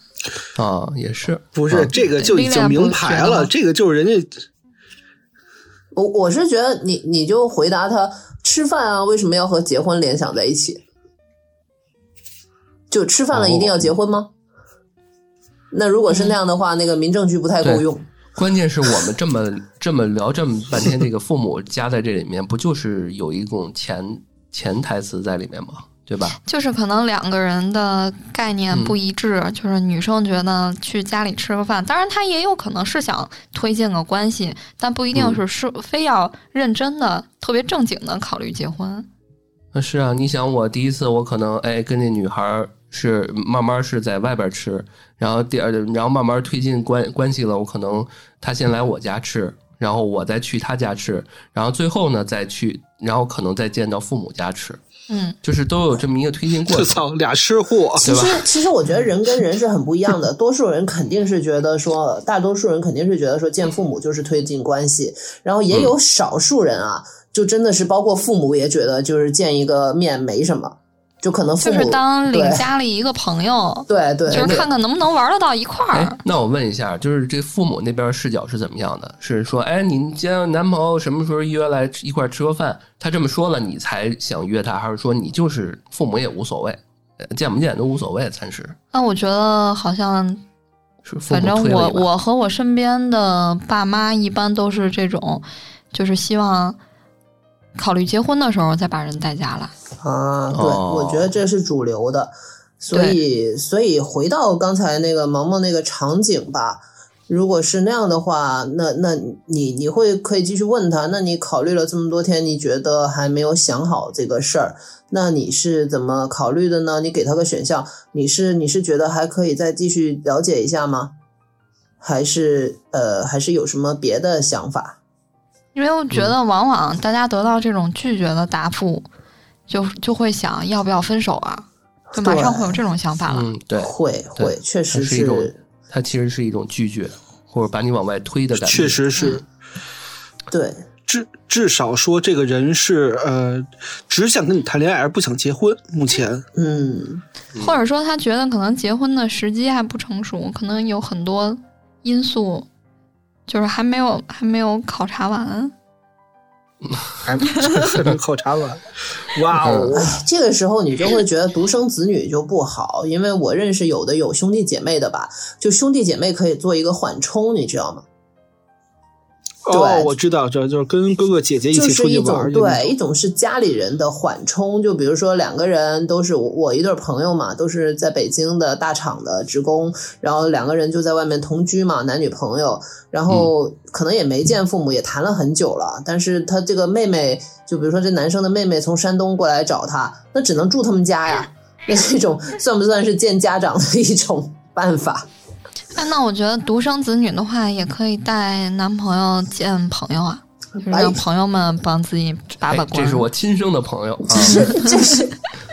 啊，也是，不是这个就已经明牌了，这个就是人家。我我是觉得你你就回答他吃饭啊，为什么要和结婚联想在一起？就吃饭了一定要结婚吗？那如果是那样的话，那个民政局不太够用。关键是我们这么这么聊这么半天，这个父母加在这里面，不就是有一种潜潜台词在里面吗？对吧？就是可能两个人的概念不一致，就是女生觉得去家里吃个饭，当然她也有可能是想推进个关系，但不一定是是非要认真的、特别正经的考虑结婚。那是啊，你想我第一次，我可能哎跟那女孩是慢慢是在外边吃，然后第二，然后慢慢推进关关系了，我可能她先来我家吃，然后我再去她家吃，然后最后呢再去，然后可能再见到父母家吃。嗯，就是都有这么一个推进过程。[laughs] 操，俩吃货，其实，其实我觉得人跟人是很不一样的。[laughs] 多数人肯定是觉得说，大多数人肯定是觉得说，见父母就是推进关系。然后也有少数人啊，就真的是包括父母也觉得，就是见一个面没什么。就可能就是当领家里一个朋友，[laughs] 对对，就是看看能不能玩得到一块儿。那我问一下，就是这父母那边视角是怎么样的？是说，哎，你见男朋友什么时候约来一块吃个饭？他这么说了，你才想约他，还是说你就是父母也无所谓，见不见都无所谓？暂时。那我觉得好像是，反正我我和我身边的爸妈一般都是这种，就是希望。考虑结婚的时候再把人带家来啊，对，我觉得这是主流的，所以所以回到刚才那个萌萌那个场景吧，如果是那样的话，那那你你会可以继续问他，那你考虑了这么多天，你觉得还没有想好这个事儿，那你是怎么考虑的呢？你给他个选项，你是你是觉得还可以再继续了解一下吗？还是呃还是有什么别的想法？因为我觉得，往往大家得到这种拒绝的答复，就就会想要不要分手啊，就马上会有这种想法了。嗯，对，会会，确实是一种，它其实是一种拒绝，或者把你往外推的感觉。确实是，对，至至少说这个人是呃，只想跟你谈恋爱而不想结婚。目前，嗯，或者说他觉得可能结婚的时机还不成熟，可能有很多因素。就是还没有还没有考察完，还没 [laughs] 考察完，哇哦！这个时候你就会觉得独生子女就不好，因为我认识有的有兄弟姐妹的吧，就兄弟姐妹可以做一个缓冲，你知道吗？哦，我知道，这就是跟哥哥姐姐一起出去玩。对，一种是家里人的缓冲，就比如说两个人都是我一对朋友嘛，都是在北京的大厂的职工，然后两个人就在外面同居嘛，男女朋友，然后可能也没见父母，也谈了很久了，但是他这个妹妹，就比如说这男生的妹妹从山东过来找他，那只能住他们家呀，[laughs] 那这种算不算是见家长的一种办法？那我觉得独生子女的话，也可以带男朋友见朋友啊，让朋友们帮自己把把关。这是我亲生的朋友，这是这是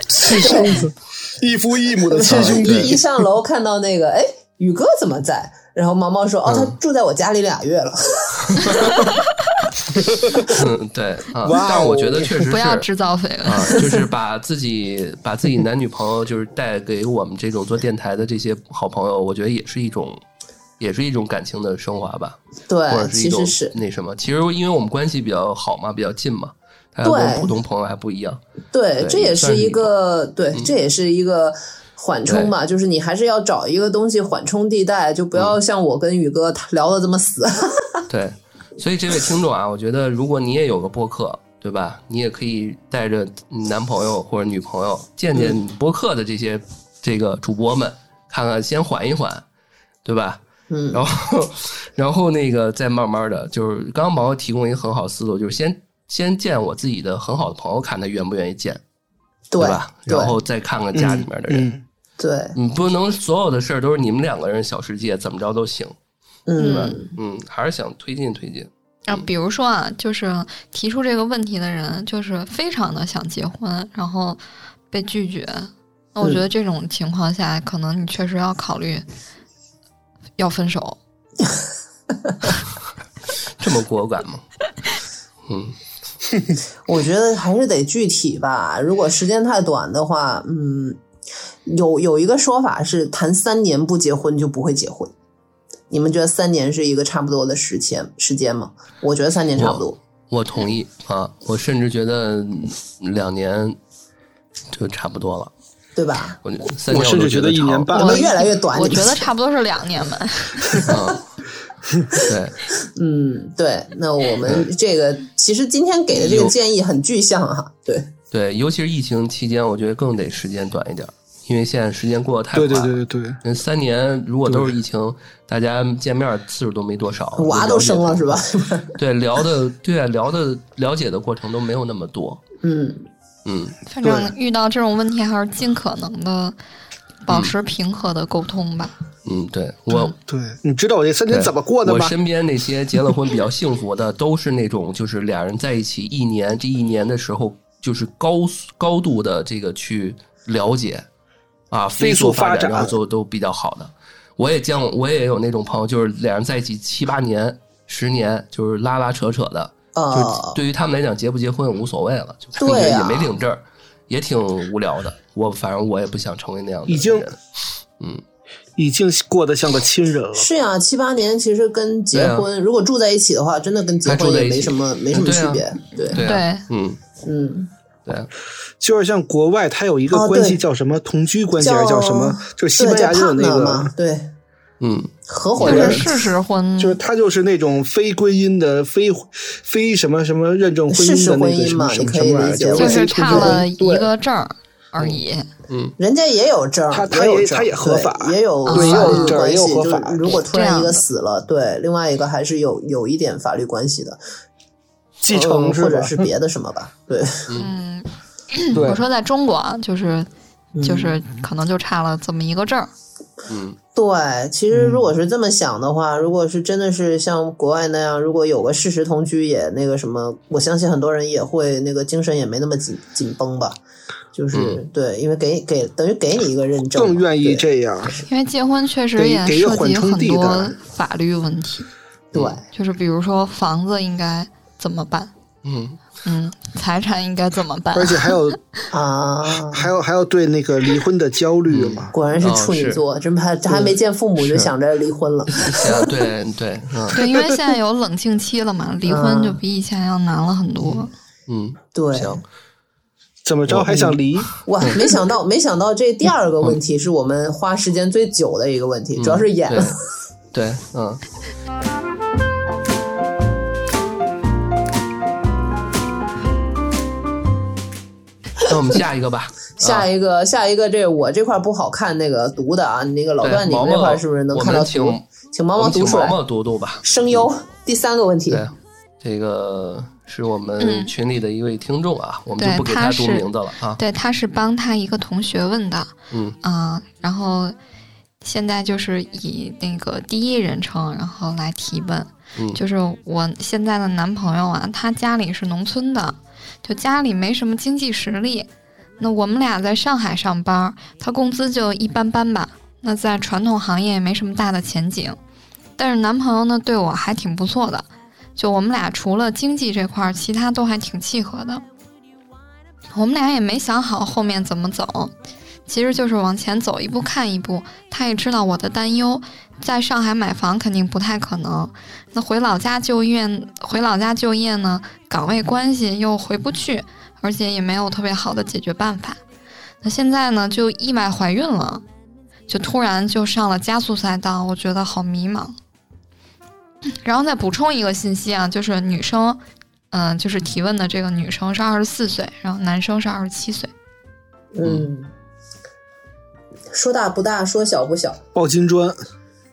亲生子，异父异母的亲兄弟。一上楼看到那个，哎，宇哥怎么在？然后毛毛说：“哦，他住在我家里俩月了。[laughs] ”嗯，对啊，但我觉得确实是不要制造绯闻啊，就是把自己 [laughs] 把自己男女朋友就是带给我们这种做电台的这些好朋友，我觉得也是一种，也是一种感情的升华吧。对，或者是一种那什么，其实因为我们关系比较好嘛，比较近嘛，它跟普通朋友还不一样。对，这也是一个对，这也是一个缓冲嘛，就是你还是要找一个东西缓冲地带，就不要像我跟宇哥聊的这么死。[laughs] 对。所以这位听众啊，我觉得如果你也有个播客，对吧？你也可以带着男朋友或者女朋友见见播客的这些这个主播们，看看先缓一缓，对吧？嗯。然后，然后那个再慢慢的，就是刚刚毛提供一个很好思路，就是先先见我自己的很好的朋友，看他愿不愿意见，对吧？然后再看看家里面的人。对。你不能所有的事儿都是你们两个人小世界，怎么着都行。嗯嗯，还是想推进推进。啊，比如说啊，就是提出这个问题的人，就是非常的想结婚，然后被拒绝。那我觉得这种情况下，可能你确实要考虑要分手。[laughs] 这么果敢吗？[laughs] 嗯，[laughs] 我觉得还是得具体吧。如果时间太短的话，嗯，有有一个说法是谈三年不结婚就不会结婚。你们觉得三年是一个差不多的时间时间吗？我觉得三年差不多。我同意啊，我甚至觉得两年就差不多了。对吧？我三年我甚至觉得一年半我们越来越短。我觉得差不多是两年吧。嗯，[laughs] 对，嗯，对。那我们这个其实今天给的这个建议很具象啊。对对，尤其是疫情期间，我觉得更得时间短一点，因为现在时间过得太快。对对对对对。三年如果都是疫情，大家见面次数都没多少，娃都生了是吧？[laughs] 对，聊的对啊，聊的了解的过程都没有那么多。嗯。嗯，反正遇到这种问题还是尽可能的保持平和的沟通吧。嗯，对我，对，你知道我这三年怎么过的吗？我身边那些结了婚比较幸福的，都是那种就是俩人在一起一年，这一年的时候就是高高度的这个去了解啊，飞速发展，然后都都比较好的。我也见过，我也有那种朋友，就是两人在一起七八年、十年，就是拉拉扯扯的。就对于他们来讲，结不结婚无所谓了，就也没领证，也挺无聊的。我反正我也不想成为那样的人。嗯，已经过得像个亲人了。是呀，七八年其实跟结婚，如果住在一起的话，真的跟结婚也没什么没什么区别。对对，嗯嗯，对，就是像国外，它有一个关系叫什么同居关系，还是叫什么？就是西班牙人那个对。嗯，合伙人。事实婚，就是他就是那种非婚姻的、非非什么什么认证婚姻的那个什么什么什么，就是差了一个证而已。嗯，人家也有证，他他也他也合法，也有对，也有证，也有合法。如果突然一个死了，对，另外一个还是有有一点法律关系的，继承或者是别的什么吧。对，嗯，我说在中国啊，就是就是可能就差了这么一个证。嗯，对，其实如果是这么想的话，如果是真的是像国外那样，如果有个事实同居，也那个什么，我相信很多人也会那个精神也没那么紧紧绷吧。就是对，因为给给等于给你一个认证，更愿意这样。因为结婚确实也涉及很多法律问题。对，就是比如说房子应该怎么办？嗯。嗯，财产应该怎么办？而且还有 [laughs] 啊，还有还有对那个离婚的焦虑嘛？果然是处女座，真怕这还没见父母就想着离婚了。对对，[laughs] 对，因为现在有冷静期了嘛，离婚就比以前要难了很多。嗯，对。怎么着还想离？哇，没想到，没想到这第二个问题是我们花时间最久的一个问题，主要是演。对，嗯。那我们下一个吧，[laughs] 下一个，下一个，这我这块不好看，那个读的啊，你那个老段，你们那块是不是能看到请请毛毛读出来，毛毛读读吧。声优第三个问题，这个是我们群里的一位听众啊，我们就不给他读名字了啊。对，他是帮他一个同学问的，嗯啊，然后现在就是以那个第一人称，然后来提问，就是我现在的男朋友啊，他家里是农村的。就家里没什么经济实力，那我们俩在上海上班，他工资就一般般吧。那在传统行业也没什么大的前景，但是男朋友呢对我还挺不错的，就我们俩除了经济这块，其他都还挺契合的。我们俩也没想好后面怎么走，其实就是往前走一步看一步。他也知道我的担忧。在上海买房肯定不太可能，那回老家就业，回老家就业呢，岗位关系又回不去，而且也没有特别好的解决办法。那现在呢，就意外怀孕了，就突然就上了加速赛道，我觉得好迷茫。然后再补充一个信息啊，就是女生，嗯，就是提问的这个女生是二十四岁，然后男生是二十七岁。嗯，说大不大，说小不小，抱金砖。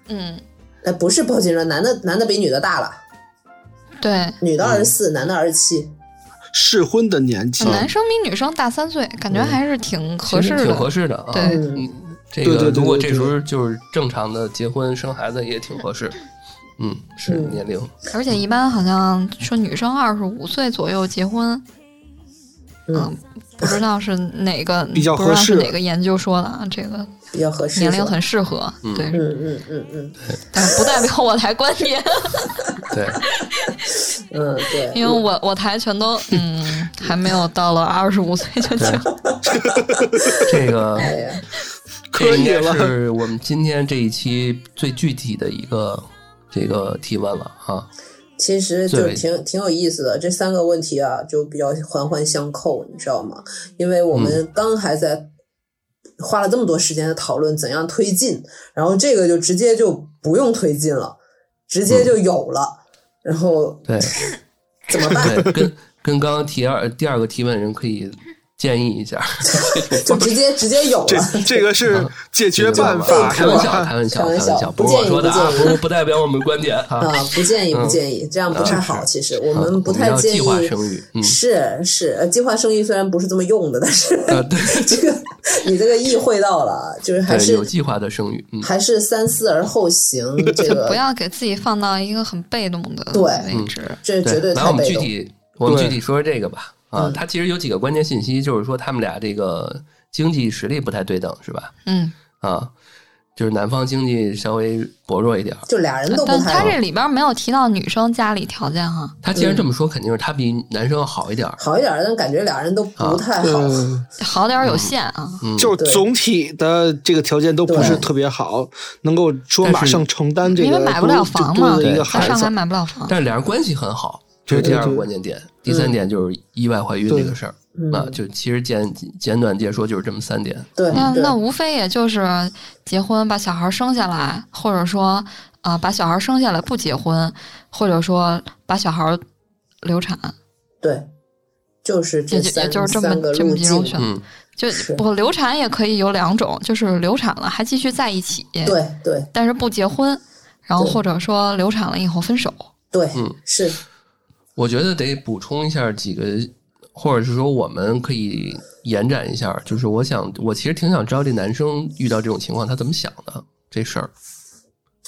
嗯，哎，不是抱金砖，男的男的比女的大了，对，女的二十四，男的二十七，适婚的年纪，男生比女生大三岁，感觉还是挺合适的，挺合适的啊。对，这个如果这时候就是正常的结婚生孩子也挺合适。嗯，是年龄，而且一般好像说女生二十五岁左右结婚，嗯，不知道是哪个比较不知道合适是哪个研究说的啊，这个比较合适。年龄很适合，对，嗯嗯嗯嗯。[laughs] 但是不代表我台观点，对，[laughs] 嗯，对，因为我我台全都嗯 [laughs] 还没有到了二十五岁就结婚，这个可以这应该了是我们今天这一期最具体的一个这个提问了啊。其实就挺挺有意思的，这三个问题啊，就比较环环相扣，你知道吗？因为我们刚还在花了这么多时间的讨论怎样推进，然后这个就直接就不用推进了，直接就有了，然后对怎么办？[laughs] 对，跟跟刚刚提二第二个提问人可以建议一下，[laughs] 就直接直接有这了。这个是解决办法，开玩笑，开玩笑，开玩笑不建议不建议不不代表我们观点啊。啊，不建议，不嗯建议，这样不太好。其实我啊们不太建议计划生育嗯是是，呃计划生育虽然不是这么用的，但是 [laughs] 这个你这个意会到了，就是还，是有计划的生育，嗯，还是三思而后行，[laughs] 这个不要给自己放到一个很被动的对位置。这绝对来，我们太被动。具体我们具体说说这个吧。啊嗯，它其实有几个关键信息，就是说他们俩这个经济实力不太对等，是吧？嗯，啊，就是男方经济稍微薄弱一点儿。就俩人都不但他这里边没有提到女生家里条件哈，他既然这么说，肯定是他比男生要好一点儿。好一点，但感觉俩人都不太好。嗯，好点儿有限啊。嗯，就是总体的这个条件都不是特别好，能够说马上承担这个因为买不了房嘛，一个孩子上海。买不了房。但是俩人关系很好，这是第二个对对对关键点。第三点就是意外怀孕这个事儿嗯啊，就其实简简短截说就是这么三点。对对那那无非也就是结婚把小孩生下来，或者说呃把小孩生下来不结婚，或者说把小孩流产，对，就是这也就三也就是这么这么几种。选择。嗯，就不流产也可以有两种，就是流产了还继续在一起，对对但是不结婚，然后或者说流产了以后分手。对，嗯是我觉得得补充一下几个，或者是说我们可以延展一下。就是我想，我其实挺想知道这男生遇到这种情况他怎么想的这事儿。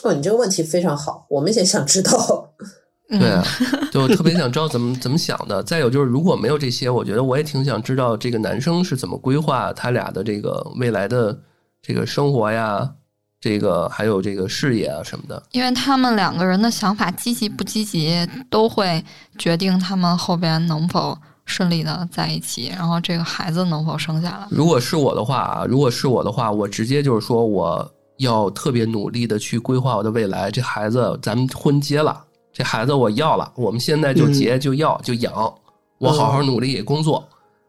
哦，你这个问题非常好，我们也想知道。[laughs] 嗯、对啊，就特别想知道怎么怎么想的。再有就是，如果没有这些，我觉得我也挺想知道这个男生是怎么规划他俩的这个未来的这个生活呀，这个还有这个事业啊什么的。因为他们两个人的想法积极不积极，都会决定他们后边能否顺利的在一起，然后这个孩子能否生下来。如果是我的话啊，如果是我的话，我直接就是说我要特别努力的去规划我的未来。这孩子咱们婚结了，这孩子我要了，我们现在就结就要就养，我好好努力工作，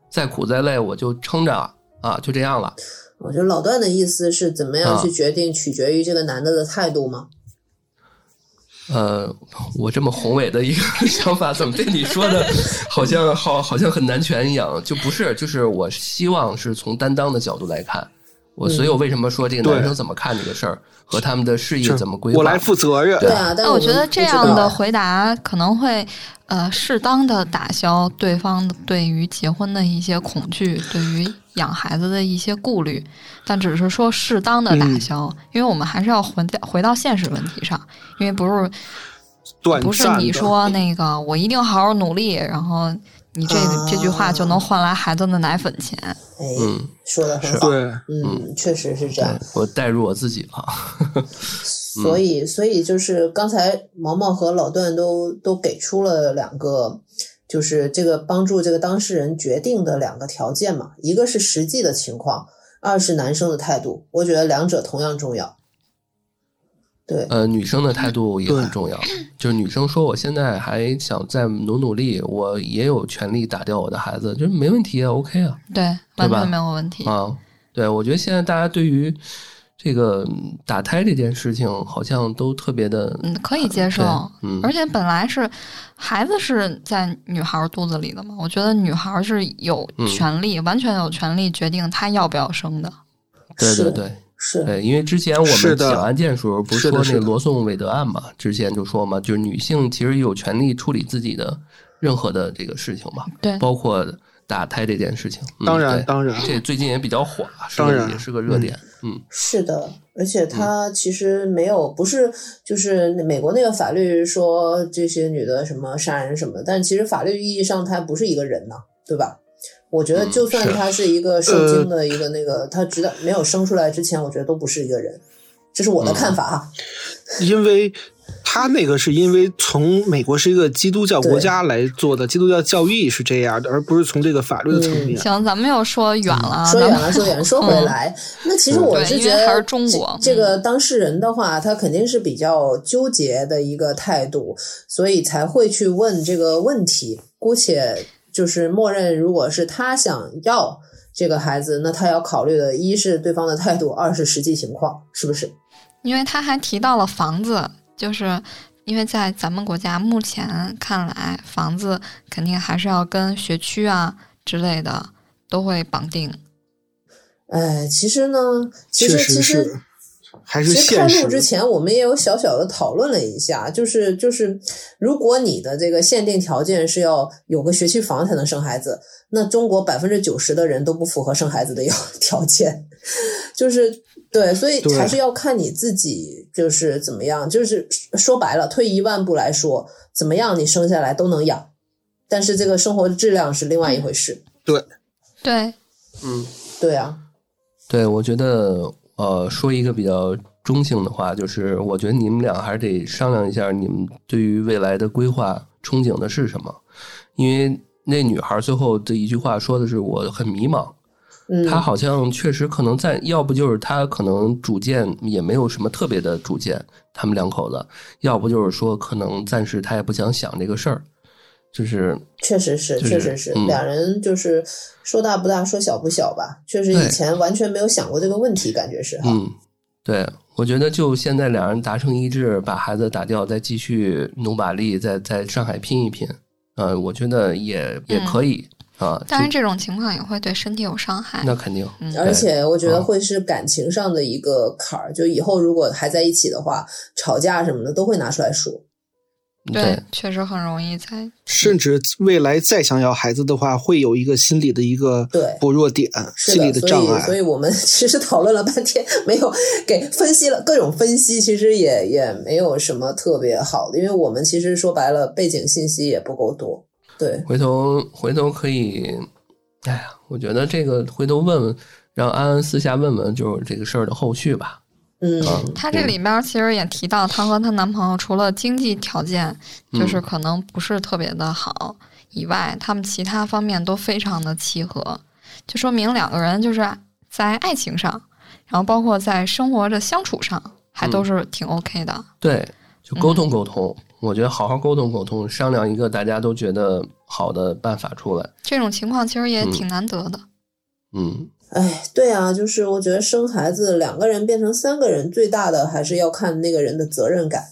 再苦再累我就撑着啊，就这样了。我觉得老段的意思是怎么样啊去决定，取决于这个男的的态度吗？呃，我这么宏伟的一个 [laughs] 想法，怎么被你说的，好像好好像很男权一样？就不是，就是我希望是从担当的角度来看。我所以，我为什么说这个男生怎么看这个事儿，和他们的事业怎么规划？我来负责任。对啊，但我觉得这样的回答可能会，呃，适当的打消对方对于结婚的一些恐惧，对于养孩子的一些顾虑，但只是说适当的打消，因为我们还是要回到回到现实问题上，因为不是短不是你说那个我一定好好努力，然后你这、啊。这句话就能换来孩子的奶粉钱。哎，嗯。说的很好，对，嗯，确实是这样。我代入我自己了。所以，所以就是刚才毛毛和老段都都给出了两个，就是这个帮助这个当事人决定的两个条件嘛，一个是实际的情况，二是男生的态度。我觉得两者同样重要。对，呃，女生的态度也很重要。就是女生说我现在还想再努努力，我也有权利打掉我的孩子，就是没问题啊，OK 啊。对，对完全没有问题。啊，对，我觉得现在大家对于这个嗯打胎这件事情，好像都特别的，嗯，可以接受。嗯而且本来是孩子是在女孩肚子里的嘛，我觉得女孩是有嗯权利，完全有权利决定她要不要生的。对对对。是，对，因为之前我们讲案件的时候，不是说那个罗宋韦德案嘛？之前就说嘛，就是女性其实有权利处理自己的任何的这个事情嘛，对，包括打胎这件事情。嗯当然当然这最近也比较火啊，是当然个也是个热点。嗯是的，而且他其实没有，不是就是美国那个法律说这些女的什么杀人什么的，但其实法律意义上她不是一个人呐，对吧？我觉得嗯就算是他是一个受精的一个那个，他直到没有生出来之前，我觉得都不是一个人，这是我的看法哈。[laughs] 因为他那个是因为从美国是一个基督教国家来做的，基督教教义是这样的，而不是从这个法律的层面。行，咱们又说远了啊，说远了，说远了，说回来，那其实我对是觉得还是中国这这个当事人的话，他肯定是比较纠结的一个态度，所以才会去问这个问题。姑且就是默认，如果是他想要这个孩子，那他要考虑的一是对方的态度，二是实际情况，是不是？因为他还提到了房子，就是因为在咱们国家目前看来，房子肯定还是要跟学区啊之类的都会绑定。哎，其实呢，其实实其实是，还是其实开。录之前，我们也有小小的讨论了一下，就是就是，如果你的这个限定条件是要有个学区房才能生孩子，那中国百分之九十的人都不符合生孩子的要 [laughs] 条件，就是对，所以还是要看你自己就是怎么样，就是说白了，退一万步来说，怎么样你生下来都能养，但是这个生活质量是另外一回事，对，对，嗯，对啊，对，我觉得呃，说一个比较中性的话，就是我觉得你们俩还是得商量一下，你们对于未来的规划憧憬的是什么？因为那女孩最后的一句话说的是我很迷茫，嗯，她好像确实可能在，要不就是他可能主见也没有什么特别的主见，他们两口子，要不就是说可能暂时他也不想想这个事儿，就是确实是，就是确实是，嗯两人就是说大不大，说小不小吧。确实以前完全没有想过这个问题，感觉是哈。嗯，对，我觉得就现在两人达成一致，把孩子打掉，再继续努把力，在在上海拼一拼，呃，我觉得也也可以、啊。当然这种情况也会对身体有伤害。那肯定，嗯而且我觉得嗯会是感情上的一个坎儿，就以后如果还在一起的话，吵架什么的都会拿出来说。对，确实很容易在甚至未来再想要孩子的话，会有一个心理的一个对薄弱点，心理的，障碍。所以我们 [laughs] 其实讨论了半天，没有给分析了各种分析，其实也也没有什么特别好的，因为我们其实说白了，背景信息也不够多。对，回头回头可以，哎呀，我觉得这个回头问问，让安安私下问问，就是这个事儿的后续吧。嗯，嗯，她这里边其实也提到，她和她男朋友除了经济条件就是可能不是特别的好以外，他们其他方面都非常的契合，就说明两个人就是在爱情上，然后包括在生活的相处上，还都是挺 OK 的。对，就沟通沟通，我觉得好好沟通沟通，商量一个大家都觉得好的办法出来。这种情况其实也挺难得的。嗯，哎，对啊，就是我觉得生孩子两个人变成三个人，最大的还是要看那个人的责任感。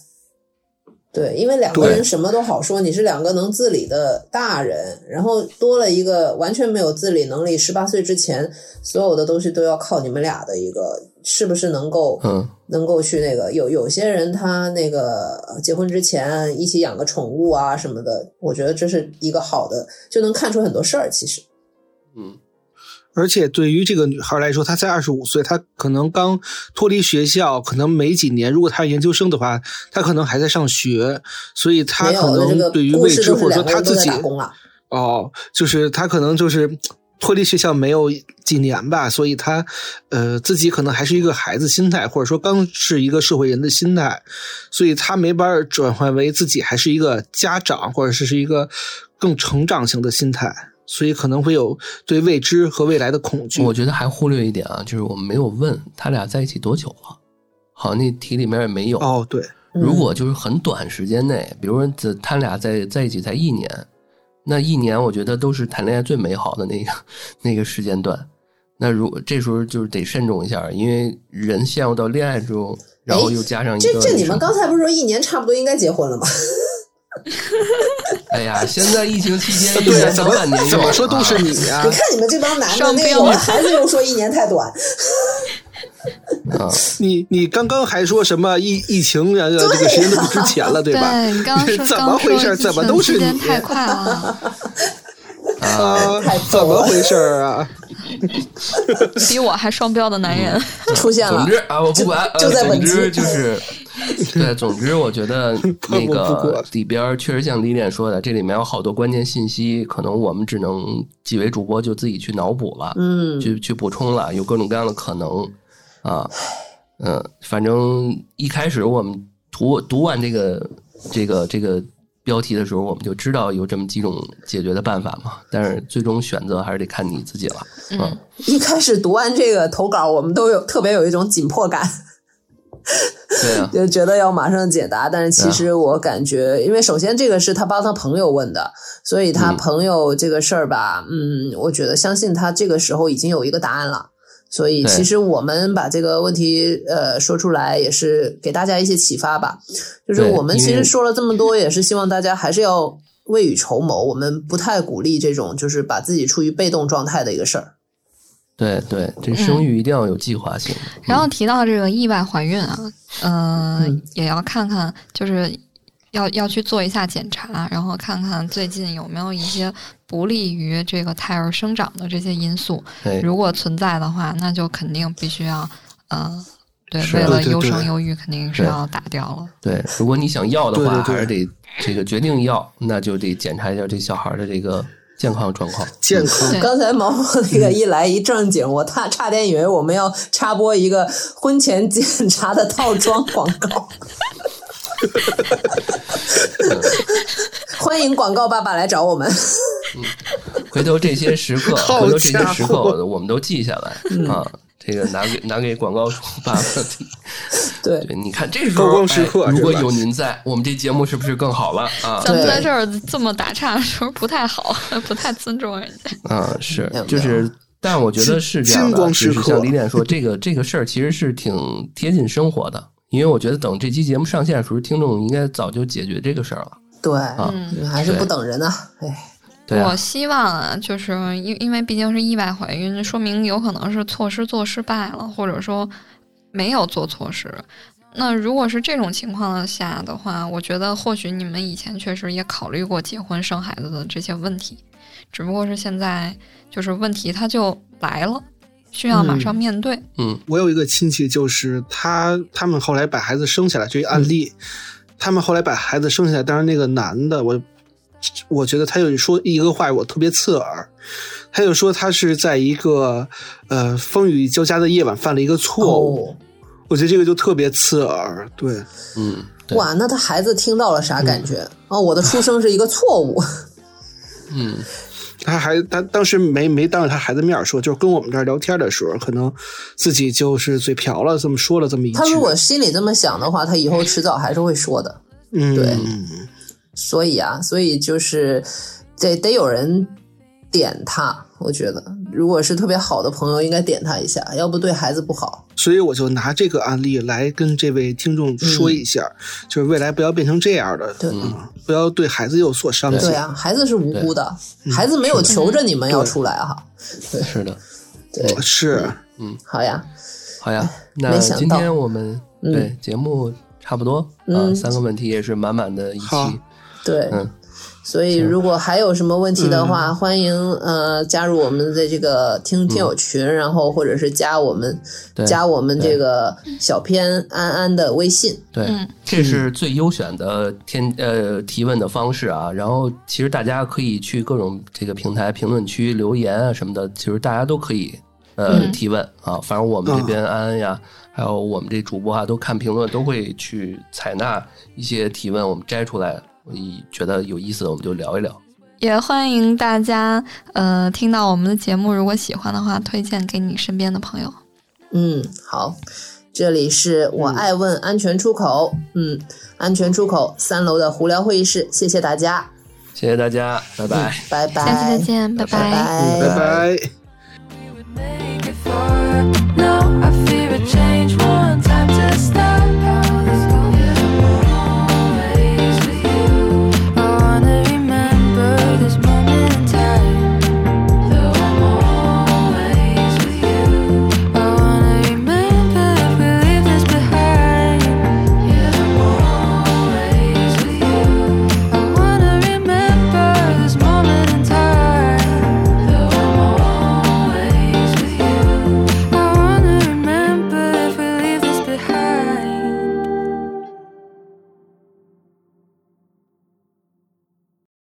对，因为两个人什么都好说，你是两个能自理的大人，然后多了一个完全没有自理能力，十八岁之前所有的东西都要靠你们俩的一个，是不是能够嗯能够去那个有有些人他那个呃结婚之前一起养个宠物啊什么的，我觉得这是一个好的，就能看出很多事儿。其实，嗯，而且对于这个女孩来说，她才二十五岁，她可能刚脱离学校，可能没几年。如果她是研究生的话，她可能还在上学，所以她可能对于未知或者说她自己打工啊。哦，就是她可能就是脱离学校没有几年吧，所以他呃自己可能还是一个孩子心态，或者说刚是一个社会人的心态，所以他没法转换为自己还是一个家长，或者是是一个更成长型的心态。所以可能会有对未知和未来的恐惧。我觉得还忽略一点啊，就是我们没有问他俩在一起多久了，好像那题里面也没有。哦，对，嗯如果就是很短时间内，比如说这他俩在在一起才一年，那一年我觉得都是谈恋爱最美好的那个那个时间段。那如这时候就是得慎重一下，因为人陷入到恋爱中，然后又加上一个这这你们刚才不是说一年差不多应该结婚了吗？[laughs] 哎呀，现在疫情期间一对呀，年怎么到半年怎么说都是啊你呀、你看你们这帮男的，那个有了孩子又说一年太短，[laughs] 啊，你你刚刚还说什么疫疫情啊，这个时间都不值钱了，[laughs] 对吧？你刚 [laughs] 刚说怎么回事？怎么都是时间你太快了，[laughs] 啊？怎么回事啊？比我还双标的男人。出现了总之。啊，我不管，呃就在之就是对，总之我觉得那个里边确实像李脸说的，这里面有好多关键信息，可能我们只能几位主播就自己去脑补了，嗯，去去补充了，有各种各样的可能啊，嗯，反正一开始我们读读完这个这个这个标题的时候，我们就知道有这么几种解决的办法嘛，但是最终选择还是得看你自己了，嗯，一开始读完这个投稿，我们都有特别有一种紧迫感。对啊，[laughs] 就觉得要马上解答，但是其实我感觉，因为首先这个是他帮他朋友问的，所以他嗯朋友这个事儿吧，嗯，我觉得相信他这个时候已经有一个答案了。所以其实我们把这个问题呃说出来，也是给大家一些启发吧。就是我们其实说了这么多，也是希望大家还是要未雨绸缪。我们不太鼓励这种就是把自己处于被动状态的一个事儿。对对，这生育一定要有计划性的，然后提到这个意外怀孕啊，呃、嗯也要看看，就是要要去做一下检查，然后看看最近有没有一些不利于这个胎儿生长的这些因素。哎，如果存在的话，那就肯定必须要，呃，对，为了优生优育，肯定是要打掉了。对，如果你想要的话，还是得这个决定要，那就得检查一下这小孩的这个健康状况。健康刚才毛毛那个一来一正经，我差差点以为我们要插播一个婚前检查的套装广告。[laughs] [laughs] 欢迎广告爸爸来找我们。嗯回头这些时刻，回头这些时刻我们都记下来、嗯啊。这个拿给拿给广告主爸爸。对，对，你看这时候，高光时刻哎如果有您在，我们这节目是不是更好了啊？咱们在这儿这么打岔的时候不太好，[laughs] 不太尊重人家。啊，是，就是，但我觉得是这样的，就是光时刻像李典说，这个这个事儿其实是挺贴近生活的，因为我觉得等这期节目上线的时候，听众应该早就解决这个事儿了。对，嗯还是不等人啊！哎，对啊，我希望啊，就是因因为毕竟是意外怀孕，说明有可能是措施做失败了，或者说没有做措施。那如果是这种情况下的话，我觉得或许你们以前确实也考虑过结婚生孩子的这些问题，只不过是现在就是问题它就来了，需要马上面对。嗯。我有一个亲戚，就是他他们后来把孩子生下来，这个案例，他们后来把孩子生下来，当然那个男的，我我觉得他有说一个话，我特别刺耳，他就说他是在一个呃风雨交加的夜晚犯了一个错误，哦，我觉得这个就特别刺耳，对，嗯，哇，那他孩子听到了啥感觉？哦，我的出生是一个错误。嗯他还他当时没没当着他孩子面说，就是跟我们这儿聊天的时候，可能自己就是嘴瓢了，这么说了这么一句。他如果心里这么想的话，他以后迟早还是会说的。嗯，对嗯所以啊，所以就是得得有人点他。我觉得，如果是特别好的朋友，应该点他一下，要不对孩子不好。所以我就拿这个案例来跟这位听众说一下，就是未来不要变成这样的，对嗯，不要对孩子有所伤害。对啊，孩子是无辜的，孩子没有求着你们要出来哈。对是的，对，是，嗯好呀，好呀，那没想到今天我们嗯对节目差不多啊，嗯三个问题也是满满的一期，对。嗯，所以，如果还有什么问题的话，欢迎呃加入我们的这个听听友群，然后或者是加我们加我们这个小编安安的微信。对，嗯。这是最优选的天呃提问的方式啊。然后其实大家可以去各种这个平台评论区留言啊什么的，其实大家都可以呃、嗯。提问啊。反正我们这边安安呀，还有我们这主播啊，都看评论都会去采纳一些提问，我们摘出来，你觉得有意思的我们就聊一聊。也欢迎大家，呃，听到我们的节目，如果喜欢的话，推荐给你身边的朋友。嗯，好，这里是我爱问安全出口，嗯，安全出口三楼的胡聊会议室，谢谢大家，谢谢大家，拜拜。拜拜，下期再见，拜拜拜拜拜。we